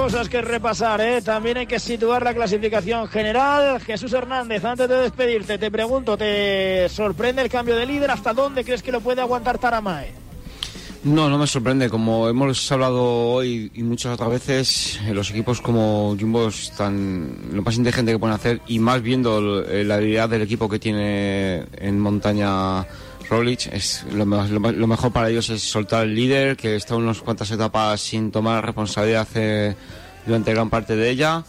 cosas que repasar, ¿eh? También hay que situar la clasificación general. Jesús Hernández, antes de despedirte, te pregunto, ¿te sorprende el cambio de líder? ¿Hasta dónde crees que lo puede aguantar Taramae? No, no me sorprende. Como hemos hablado hoy y muchas otras veces, los equipos como Jumbo están lo más inteligente que pueden hacer y más viendo la habilidad del equipo que tiene en montaña Roglic, es lo, lo, lo, mejor para ellos es soltar el líder, que está unas cuantas etapas sin tomar responsabilidad eh, durante gran parte de ella.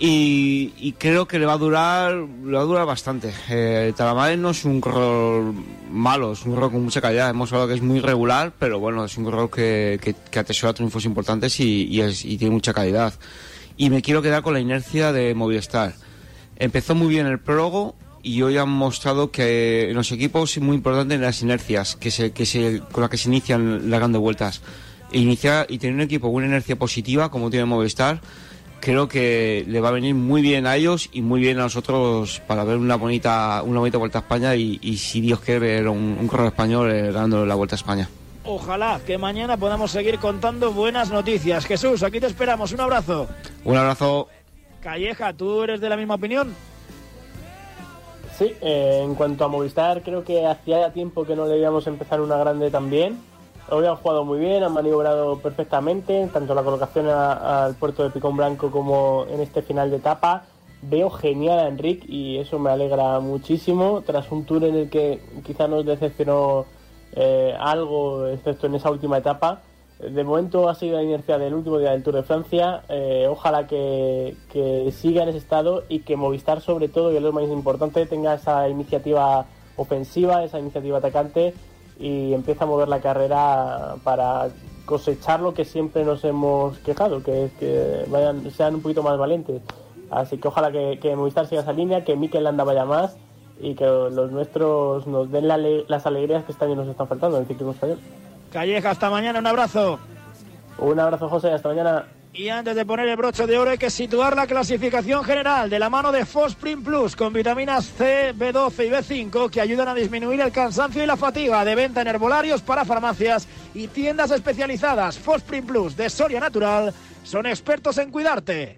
Y, y, creo que le va a durar, le va a durar bastante. Eh, no es un corredor malo, es un corredor con mucha calidad. Hemos hablado que es muy regular, pero bueno, es un corredor que, que, que atesora triunfos importantes y, y, es, y tiene mucha calidad. Y me quiero quedar con la inercia de Movistar. Empezó muy bien el prólogo, y hoy han mostrado que en los equipos es muy importante las inercias que se, que se, con las que se inician las grandes vueltas. E iniciar y tener un equipo con una inercia positiva como tiene Movistar, creo que le va a venir muy bien a ellos y muy bien a nosotros para ver una bonita, una bonita vuelta a España y, y si Dios quiere ver un, un corredor español eh, ganando la vuelta a España. Ojalá que mañana podamos seguir contando buenas noticias. Jesús, aquí te esperamos. Un abrazo. Un abrazo. Calleja, ¿tú eres de la misma opinión? Sí, eh, en cuanto a Movistar, creo que hacía tiempo que no le íbamos a empezar una grande también. Hoy han jugado muy bien, han maniobrado perfectamente, tanto la colocación al puerto de Picón Blanco como en este final de etapa. Veo genial a Enric y eso me alegra muchísimo. Tras un tour en el que quizá nos decepcionó eh, algo, excepto en esa última etapa, de momento ha sido la inercia del último día del Tour de Francia. Eh, ojalá que, que, siga en ese estado y que Movistar, sobre todo, y es lo más importante, tenga esa iniciativa ofensiva, esa iniciativa atacante y empiece a mover la carrera para cosechar lo que siempre nos hemos quejado, que es que vayan, sean un poquito más valientes. Así que ojalá que, que Movistar siga esa línea, que Mikel Landa vaya más y que los nuestros nos den la, las alegrías que este año nos están faltando en el ciclismo español. Calleja, hasta mañana, un abrazo. Un abrazo, José, hasta mañana. Y antes de poner el broche de oro hay que situar la clasificación general de la mano de Fosprin Plus con vitaminas C, B12 y B5 que ayudan a disminuir el cansancio y la fatiga de venta en herbolarios para farmacias y tiendas especializadas. Fosprin Plus de Soria Natural son expertos en cuidarte.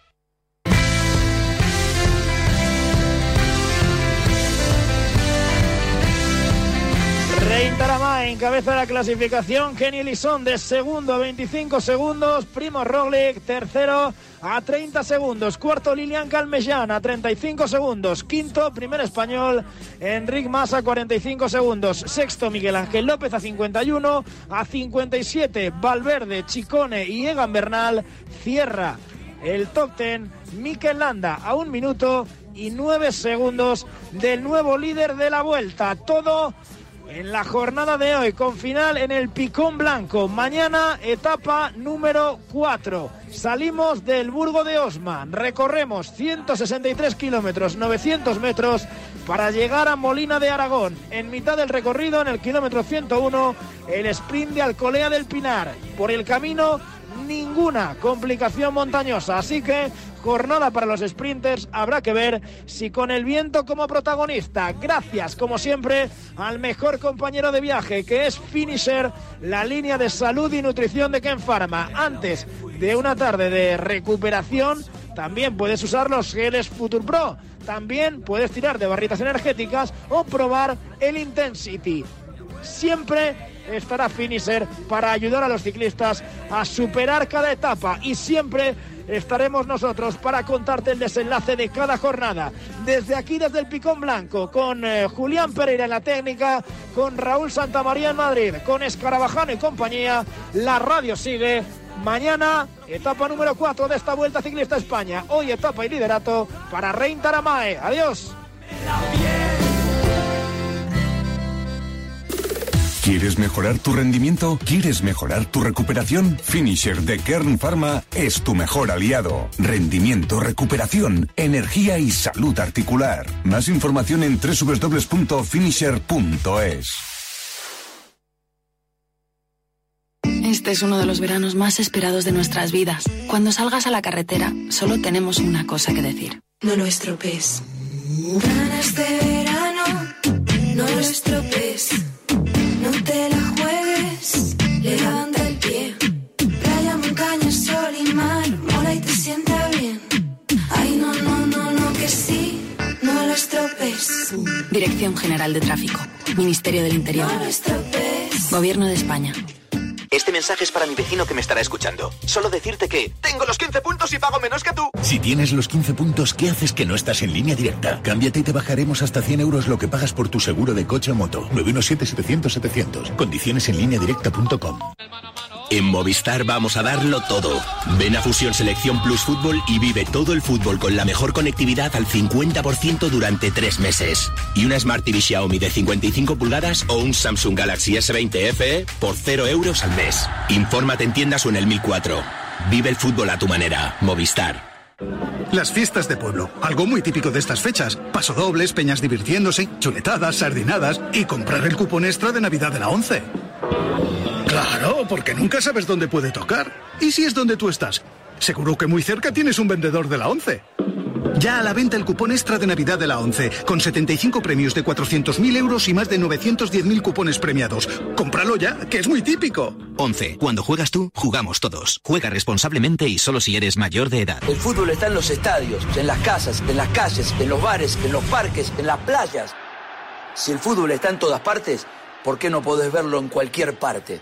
Reintarama en cabeza de la clasificación. Kenny Lisson de segundo a 25 segundos. Primo Roglic tercero a 30 segundos. Cuarto Lilian Calmellán a 35 segundos. Quinto, primer español, Enric Mas a 45 segundos. Sexto, Miguel Ángel López a 51. A 57, Valverde, Chicone y Egan Bernal. Cierra el top 10. Mikel Landa a un minuto y nueve segundos del nuevo líder de la vuelta. Todo en la jornada de hoy, con final en el Picón Blanco. Mañana, etapa número 4. Salimos del Burgo de Osma, recorremos 163 kilómetros, 900 metros, para llegar a Molina de Aragón. En mitad del recorrido, en el kilómetro 101, el sprint de Alcolea del Pinar. Por el camino, ninguna complicación montañosa. Así que jornada para los sprinters. Habrá que ver si con el viento como protagonista. Gracias, como siempre, al mejor compañero de viaje, que es Finisher, la línea de salud y nutrición de Ken Pharma. Antes de una tarde de recuperación, también puedes usar los geles Future Pro. También puedes tirar de barritas energéticas o probar el Intensity. Siempre estará Finisher para ayudar a los ciclistas a superar cada etapa y siempre estaremos nosotros para contarte el desenlace de cada jornada. Desde aquí, desde el Picón Blanco, con eh, Julián Pereira en la técnica, con Raúl Santamaría en Madrid, con Escarabajano y compañía, la radio sigue. Mañana, etapa número 4 de esta Vuelta Ciclista España. Hoy etapa y liderato para Rein Taramae. Adiós. ¿Quieres mejorar tu rendimiento? ¿Quieres mejorar tu recuperación? Finisher de Kern Pharma es tu mejor aliado. Rendimiento, recuperación, energía y salud articular. Más información en www.finisher.es. Este es uno de los veranos más esperados de nuestras vidas. Cuando salgas a la carretera, solo tenemos una cosa que decir. No lo estropees. Ganas de verano, no lo estropees. Dirección General de Tráfico. Ministerio del Interior. Gobierno de España. Este mensaje es para mi vecino que me estará escuchando. Solo decirte que tengo los 15 puntos y pago menos que tú. Si tienes los 15 puntos, ¿qué haces que no estás en línea directa? Cámbiate y te bajaremos hasta 100 euros lo que pagas por tu seguro de coche o moto. 917-700-700. Condiciones en línea directa.com. En Movistar vamos a darlo todo. Ven a Fusión Selección Plus Fútbol y vive todo el fútbol con la mejor conectividad al 50% durante tres meses. Y una Smart TV Xiaomi de 55 pulgadas o un Samsung Galaxy S20 FE por 0 euros al mes. Infórmate en tiendas o en el 1004. Vive el fútbol a tu manera. Movistar. Las fiestas de pueblo, algo muy típico de estas fechas. Pasodobles, peñas divirtiéndose, chuletadas, sardinadas y comprar el cupón extra de Navidad de la 11. Claro, porque nunca sabes dónde puede tocar. ¿Y si es donde tú estás? Seguro que muy cerca tienes un vendedor de la 11. Ya a la venta el cupón extra de Navidad de la 11, con 75 premios de 400.000 euros y más de 910.000 cupones premiados. Cómpralo ya, que es muy típico. 11. Cuando juegas tú, jugamos todos. Juega responsablemente y solo si eres mayor de edad. El fútbol está en los estadios, en las casas, en las calles, en los bares, en los parques, en las playas. Si el fútbol está en todas partes, ¿por qué no podés verlo en cualquier parte?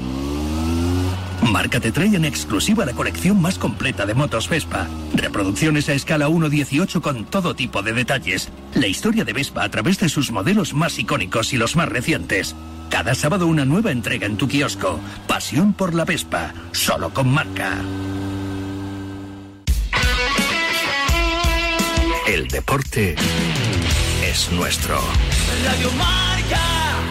Marca te trae en exclusiva la colección más completa de motos Vespa. Reproducciones a escala 1.18 con todo tipo de detalles. La historia de Vespa a través de sus modelos más icónicos y los más recientes. Cada sábado una nueva entrega en tu kiosco. Pasión por la Vespa. Solo con marca. El deporte es nuestro. Radio Marca.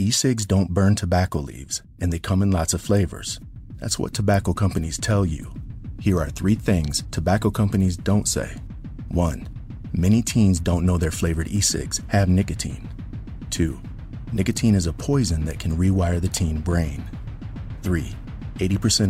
E-cigs don't burn tobacco leaves, and they come in lots of flavors. That's what tobacco companies tell you. Here are three things tobacco companies don't say. One, many teens don't know their flavored e-cigs have nicotine. Two, nicotine is a poison that can rewire the teen brain. Three, 80%